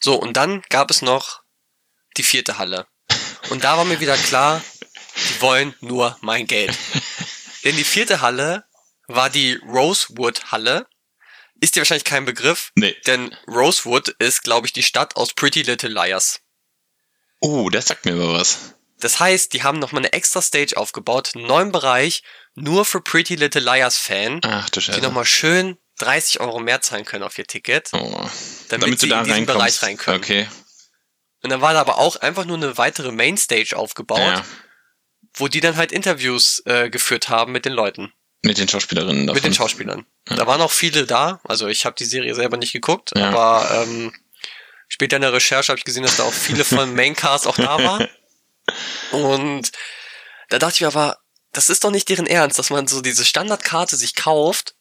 So, und dann gab es noch die vierte Halle. Und da war mir wieder klar, die wollen nur mein Geld. [laughs] Denn die vierte Halle war die Rosewood Halle. Ist dir wahrscheinlich kein Begriff, Nee. denn Rosewood ist, glaube ich, die Stadt aus Pretty Little Liars. Oh, das sagt mir aber was. Das heißt, die haben nochmal eine extra Stage aufgebaut, einen neuen Bereich, nur für Pretty Little Liars Fan, Ach du die Scheiße. nochmal schön 30 Euro mehr zahlen können auf ihr Ticket. Oh. Damit sie in diesen Bereich rein können. Okay. Und dann war da aber auch einfach nur eine weitere Mainstage aufgebaut, Ja. Wo die dann halt Interviews äh, geführt haben mit den Leuten, Mit den Schauspielerinnen davon. mit den Schauspielern. Da waren auch viele da, also ich habe die Serie selber nicht geguckt, Ja. aber ähm, später in der Recherche habe ich gesehen, dass da auch viele von [laughs] Maincast auch da waren. Und da dachte ich mir aber, das ist doch nicht deren Ernst, dass man so diese Standardkarte sich kauft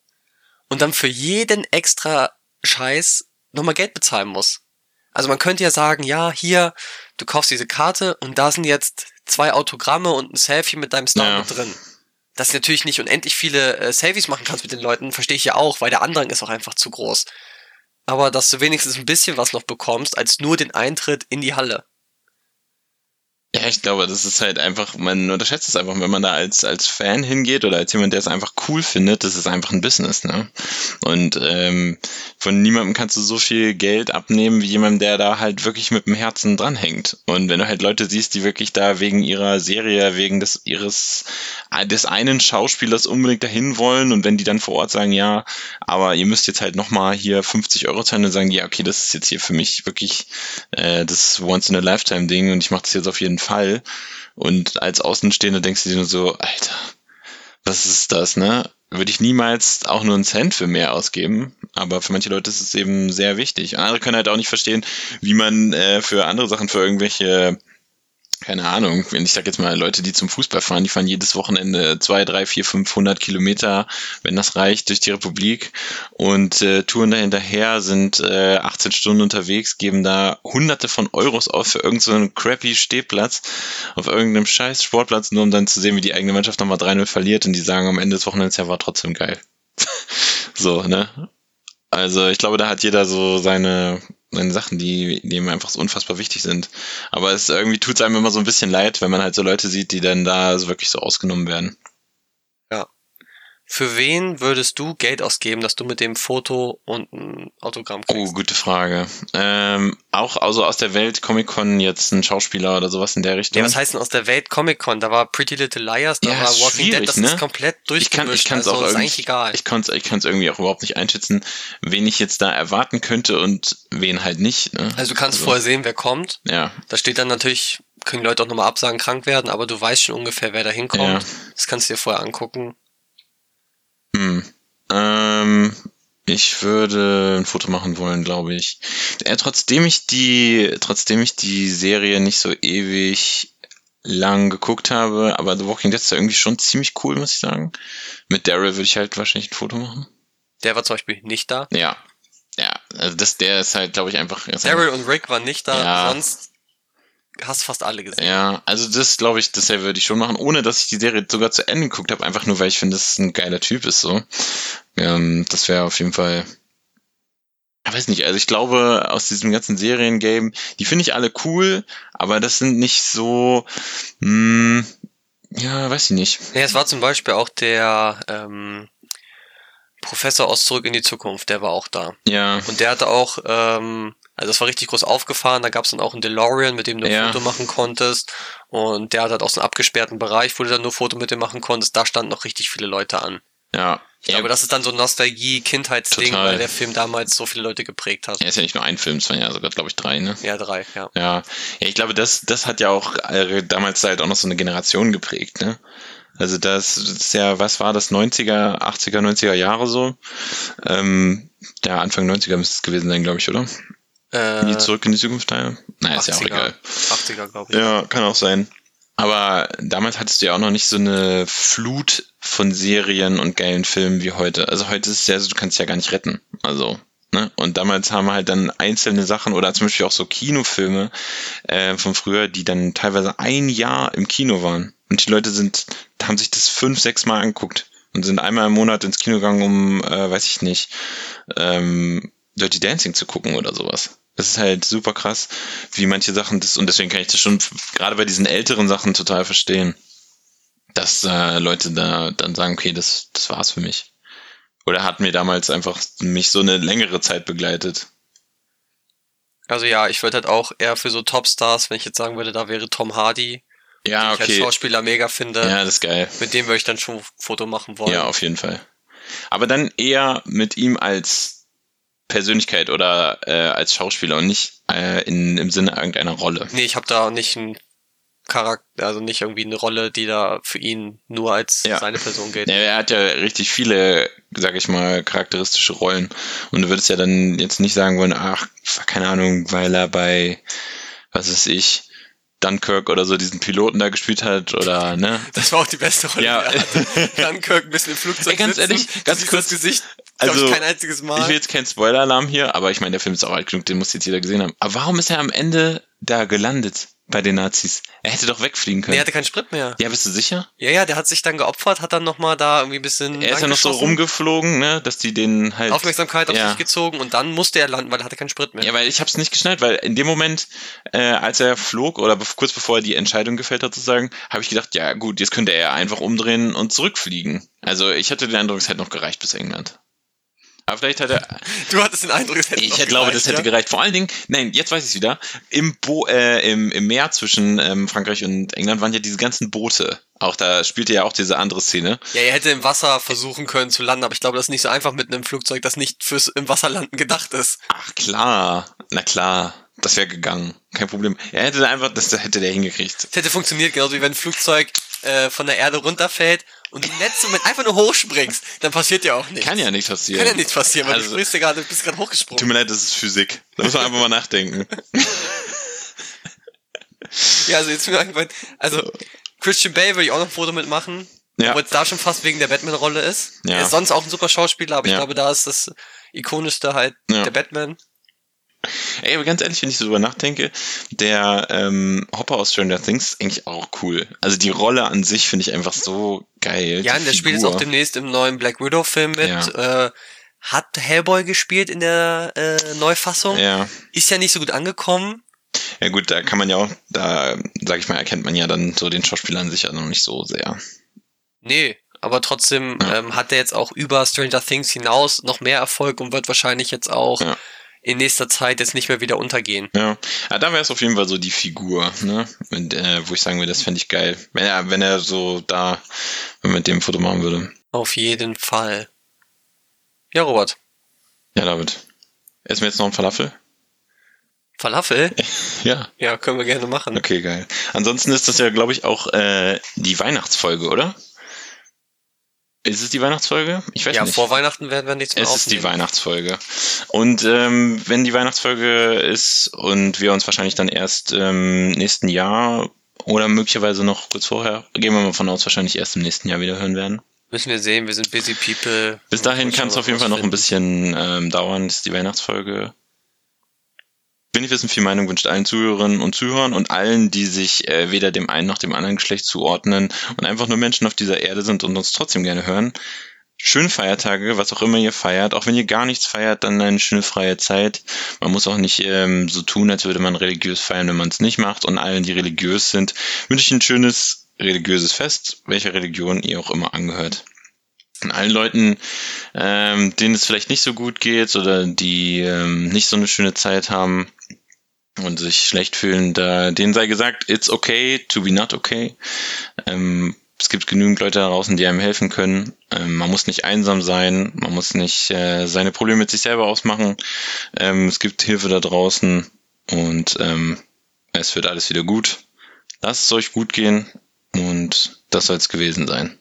und dann für jeden extra Scheiß nochmal Geld bezahlen muss. Also man könnte ja sagen, ja, hier, du kaufst diese Karte und da sind jetzt zwei Autogramme und ein Selfie mit deinem Star Ja. mit drin. Dass du natürlich nicht unendlich viele äh, Selfies machen kannst mit den Leuten, verstehe ich ja auch, weil der Andrang ist auch einfach zu groß. Aber dass du wenigstens ein bisschen was noch bekommst, als nur den Eintritt in die Halle. Ja, ich glaube, das ist halt einfach, man unterschätzt es einfach, wenn man da als, als Fan hingeht oder als jemand, der es einfach cool findet, das ist einfach ein Business, ne? Und ähm, von niemandem kannst du so viel Geld abnehmen, wie jemandem, der da halt wirklich mit dem Herzen dranhängt. Und wenn du halt Leute siehst, die wirklich da wegen ihrer Serie, wegen des ihres des einen Schauspielers unbedingt dahin wollen und wenn die dann vor Ort sagen, ja, aber ihr müsst jetzt halt nochmal hier 50 Euro zahlen, dann sagen ja, okay, das ist jetzt hier für mich wirklich äh, das Once-in-a-Lifetime-Ding und ich mache das jetzt auf jeden Fall. Und als Außenstehender denkst du dir nur so, Alter, was ist das, ne? Würde ich niemals auch nur einen Cent für mehr ausgeben, aber für manche Leute ist es eben sehr wichtig. Andere können halt auch nicht verstehen, wie man äh, für andere Sachen, für irgendwelche keine Ahnung, wenn ich sag jetzt mal Leute, die zum Fußball fahren, die fahren jedes Wochenende zwei, drei, vier, 500 Kilometer, wenn das reicht, durch die Republik und äh, touren da hinterher, sind äh, 18 Stunden unterwegs, geben da hunderte von Euros auf für irgendeinen so crappy Stehplatz auf irgendeinem scheiß Sportplatz, nur um dann zu sehen, wie die eigene Mannschaft nochmal 3-0 verliert und die sagen am Ende des Wochenendes, ja, war trotzdem geil. [laughs] so, ne? Also ich glaube, da hat jeder so seine, seine Sachen, die, die ihm einfach so unfassbar wichtig sind. Aber es irgendwie tut es einem immer so ein bisschen leid, wenn man halt so Leute sieht, die dann da so wirklich so ausgenommen werden. Für wen würdest du Geld ausgeben, dass du mit dem Foto und ein Autogramm Oh, kriegst? gute Frage. Ähm, auch also aus der Welt Comic-Con jetzt ein Schauspieler oder sowas in der Richtung. ja, was heißt denn aus der Welt Comic-Con? Da war Pretty Little Liars, da Ja, war Walking Dead, das ne? ist komplett durchgemischt. ich kann es also auch ist irgendwie eigentlich egal. ich kann es ich kann's irgendwie auch überhaupt nicht einschätzen, wen ich jetzt da erwarten könnte und wen halt nicht. Ne? also du kannst vorher sehen, wer kommt. ja, Da steht dann natürlich, können die Leute auch nochmal absagen, krank werden, aber du weißt schon ungefähr, wer da hinkommt. Ja. Das kannst du dir vorher angucken. Hm. Ähm, ich würde ein Foto machen wollen, glaube ich. Äh, trotzdem ich die, trotzdem ich die Serie nicht so ewig lang geguckt habe, aber The Walking Dead ist ja irgendwie schon ziemlich cool, muss ich sagen. Mit Daryl würde ich halt wahrscheinlich ein Foto machen. Der war zum Beispiel nicht da. Ja. Ja, also das, der ist halt, glaube ich, einfach. Daryl und Rick waren nicht da, Ja. sonst hast fast alle gesehen. Ja, also das glaube ich, das würde ich schon machen, ohne dass ich die Serie sogar zu Ende geguckt habe, einfach nur weil ich finde, dass es ein geiler Typ ist so. Ähm, das wäre auf jeden Fall ich weiß nicht, also ich glaube, aus diesem ganzen Seriengame, die finde ich alle cool, aber das sind nicht so, mh, ja, weiß ich nicht. Ja, es war zum Beispiel auch der ähm, Professor aus Zurück in die Zukunft, der war auch da. Ja, Und der hatte auch, ähm, also das war richtig groß aufgefahren, da gab es dann auch einen DeLorean, mit dem du ein Ja. Foto machen konntest. Und der hat halt auch so einen abgesperrten Bereich, wo du dann nur Foto mit dem machen konntest. Da standen noch richtig viele Leute an. ja. Ich glaube, das ist dann so ein Nostalgie-Kindheitsding, weil der Film damals so viele Leute geprägt hat. ja, ist ja nicht nur ein Film, es waren ja sogar, glaube ich, drei, ne? Ja, drei, ja. Ja, ja, ich glaube, das, das hat ja auch äh, damals halt auch noch so eine Generation geprägt, ne? Also das ist ja, was war das, 90er, 80er, 90er Jahre so? Ähm, ja, Anfang 90er müsste es gewesen sein, glaube ich, oder? Äh, Die zurück in die Zukunft Teil? Naja, ist ja auch 80er. egal. 80er, glaube ich. Ja, kann auch sein. Aber damals hattest du ja auch noch nicht so eine Flut von Serien und geilen Filmen wie heute. Also heute ist es ja so, du kannst ja gar nicht retten. Also, ne? Und damals haben wir halt dann einzelne Sachen oder zum Beispiel auch so Kinofilme äh, von früher, die dann teilweise ein Jahr im Kino waren. Und die Leute sind, haben sich das fünf, sechs Mal angeguckt und sind einmal im Monat ins Kino gegangen, um, äh, weiß ich nicht, ähm, Dirty Dancing zu gucken oder sowas. Das ist halt super krass, wie manche Sachen das, und deswegen kann ich das schon gerade bei diesen älteren Sachen total verstehen, dass äh, Leute da dann sagen, okay, das, das war's für mich. Oder hat mir damals einfach mich so eine längere Zeit begleitet. Also ja, ich würde halt auch eher für so Topstars, wenn ich jetzt sagen würde, da wäre Tom Hardy, Ja, den ich als okay. Schauspieler mega finde. Ja, das ist geil. Mit dem würde ich dann schon ein Foto machen wollen. Ja, auf jeden Fall. Aber dann eher mit ihm als Persönlichkeit oder äh, als Schauspieler und nicht äh, in, im Sinne irgendeiner Rolle. Nee, ich habe da nicht einen Charakter, also nicht irgendwie eine Rolle, die da für ihn nur als Ja. seine Person gilt. Ja, er hat ja richtig viele, sag ich mal, charakteristische Rollen. Und du würdest ja dann jetzt nicht sagen wollen, ach, keine Ahnung, weil er bei, was weiß ich, Dunkirk oder so diesen Piloten da gespielt hat oder, ne? Das war auch die beste Rolle, Ja. [laughs] Dunkirk ein bisschen im Flugzeug Ey, ganz sitzen, ehrlich, ganz kurz. Gesicht, also, ich, kein einziges Mal. Ich will jetzt keinen Spoiler-Alarm hier, aber ich meine, der Film ist auch alt genug, den muss jetzt jeder gesehen haben. Aber warum ist er am Ende da gelandet bei den Nazis? Er hätte doch wegfliegen können. er hatte keinen Sprit mehr. ja, bist du sicher? Ja, ja, der hat sich dann geopfert, hat dann nochmal da irgendwie ein bisschen Er ist ja noch so rumgeflogen, ne, dass die den halt. Aufmerksamkeit auf ja. sich gezogen und dann musste er landen, weil er hatte keinen Sprit mehr. Ja, weil ich hab's nicht geschnallt, weil in dem Moment, äh, als er flog oder kurz bevor er die Entscheidung gefällt hat, sozusagen, habe ich gedacht, ja gut, jetzt könnte er einfach umdrehen und zurückfliegen. Also ich hatte den Eindruck, es hätte noch gereicht bis England. Aber vielleicht hat er, [laughs] Du hattest den Eindruck, es hätte ich hätte glaube, das hätte ja? gereicht. Vor allen Dingen, nein, jetzt weiß ich wieder, im, Bo äh, im, im Meer zwischen ähm, Frankreich und England waren ja diese ganzen Boote. Auch da spielte ja auch diese andere Szene. Ja, er hätte im Wasser versuchen können zu landen, aber ich glaube, das ist nicht so einfach mit einem Flugzeug, das nicht fürs im Wasser landen gedacht ist. Ach klar, na klar, das wäre gegangen, kein Problem. Er hätte einfach, das hätte der hingekriegt. Es hätte funktioniert, genauso wie wenn ein Flugzeug äh, von der Erde runterfällt und im letzten Moment einfach nur hochspringst, dann passiert ja auch nichts. Kann ja nicht passieren. Kann ja nichts passieren, weil Also- du springst ja gerade, bist gerade Tut hochgesprungen. mir leid, das ist Physik. Da muss man einfach mal nachdenken. [laughs] Ja, also jetzt mir eingefallen, also Christian Bale würde ich auch noch ein Foto mitmachen, Ja. obwohl es da schon fast wegen der Batman-Rolle ist. Ja. Er ist sonst auch ein super Schauspieler, aber ich Ja. glaube, da ist das ikonischste halt Ja. der Batman. Ey, aber ganz ehrlich, wenn ich so drüber nachdenke, der ähm, Hopper aus Stranger Things ist eigentlich auch cool. Also die Rolle an sich finde ich einfach so geil. Ja, und der spielt jetzt auch demnächst im neuen Black Widow-Film mit. Ja. Äh, hat Hellboy gespielt in der äh, Neufassung. Ja. Ist ja nicht so gut angekommen. ja gut, da kann man ja auch, da sag ich mal, erkennt man ja dann so den Schauspieler an sich ja noch nicht so sehr. Nee, aber trotzdem Ja. ähm, hat er jetzt auch über Stranger Things hinaus noch mehr Erfolg und wird wahrscheinlich jetzt auch Ja. In nächster Zeit jetzt nicht mehr wieder untergehen. Ja, ja da wäre es auf jeden Fall so die Figur, ne? Und, äh, wo ich sagen würde, das fände ich geil. Wenn er, wenn er so da mit dem Foto machen würde. Auf jeden Fall. Ja, Robert. Ja, David. Essen wir jetzt noch einen Falafel? Falafel? [laughs] Ja. Ja, können wir gerne machen. Okay, geil. Ansonsten ist das ja, glaube ich, auch äh, die Weihnachtsfolge, oder? Ist es die Weihnachtsfolge? Ich weiß Ja, nicht. vor Weihnachten werden wir nichts mehr es ist die aufnehmen. Weihnachtsfolge. Und ähm, wenn die Weihnachtsfolge ist und wir uns wahrscheinlich dann erst ähm, nächsten Jahr oder möglicherweise noch kurz vorher, gehen wir mal von aus, wahrscheinlich erst im nächsten Jahr wieder hören werden. Müssen wir sehen, wir sind busy people. Bis dahin kann es auf jeden Fall noch ein bisschen ähm, dauern, ist die Weihnachtsfolge. Bin ich wissen, viel Meinung wünscht allen Zuhörerinnen und Zuhörern und allen, die sich äh, weder dem einen noch dem anderen Geschlecht zuordnen und einfach nur Menschen auf dieser Erde sind und uns trotzdem gerne hören. schöne Feiertage, was auch immer ihr feiert. Auch wenn ihr gar nichts feiert, dann eine schöne freie Zeit. Man muss auch nicht ähm, so tun, als würde man religiös feiern, wenn man es nicht macht. Und allen, die religiös sind, wünsche ich ein schönes religiöses Fest, welcher Religion ihr auch immer angehört. Allen Leuten, ähm, denen es vielleicht nicht so gut geht oder die ähm, nicht so eine schöne Zeit haben und sich schlecht fühlen, da, denen sei gesagt, it's okay to be not okay. Ähm, es gibt genügend Leute da draußen, die einem helfen können. Ähm, man muss nicht einsam sein, man muss nicht äh, seine Probleme mit sich selber ausmachen. Ähm, es gibt Hilfe da draußen und ähm, es wird alles wieder gut. Lasst es euch gut gehen und das soll es gewesen sein.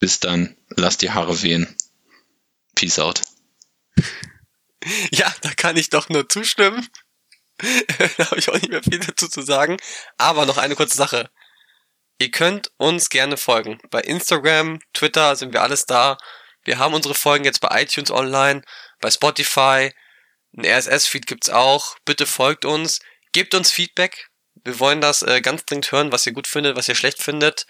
Bis dann, lasst die Haare wehen. Peace out. [laughs] Ja, da kann ich doch nur zustimmen. [laughs] da habe ich auch nicht mehr viel dazu zu sagen. Aber noch eine kurze Sache. Ihr könnt uns gerne folgen. Bei Instagram, Twitter sind wir alles da. Wir haben unsere Folgen jetzt bei iTunes online, bei Spotify. Ein RSS-Feed gibt's auch. Bitte folgt uns. Gebt uns Feedback. Wir wollen das äh, ganz dringend hören, was ihr gut findet, was ihr schlecht findet.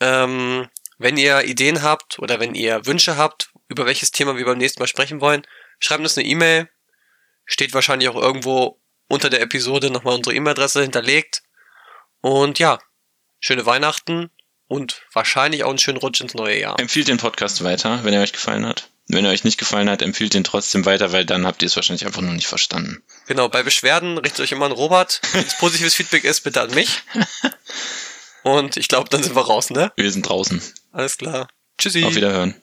Ähm, wenn ihr Ideen habt oder wenn ihr Wünsche habt, über welches Thema wir beim nächsten Mal sprechen wollen, schreibt uns eine E-Mail. Steht wahrscheinlich auch irgendwo unter der Episode nochmal unsere E-Mail-Adresse hinterlegt. Und ja, schöne Weihnachten und wahrscheinlich auch einen schönen Rutsch ins neue Jahr. Empfiehlt den Podcast weiter, wenn er euch gefallen hat. Wenn er euch nicht gefallen hat, empfiehlt ihn trotzdem weiter, weil dann habt ihr es wahrscheinlich einfach nur nicht verstanden. Genau, bei Beschwerden richtet euch immer an Robert. Wenn es positives Feedback ist, bitte an mich. [laughs] Und ich glaube, dann sind wir raus, ne? Wir sind draußen. Alles klar. Tschüssi. Auf Wiederhören.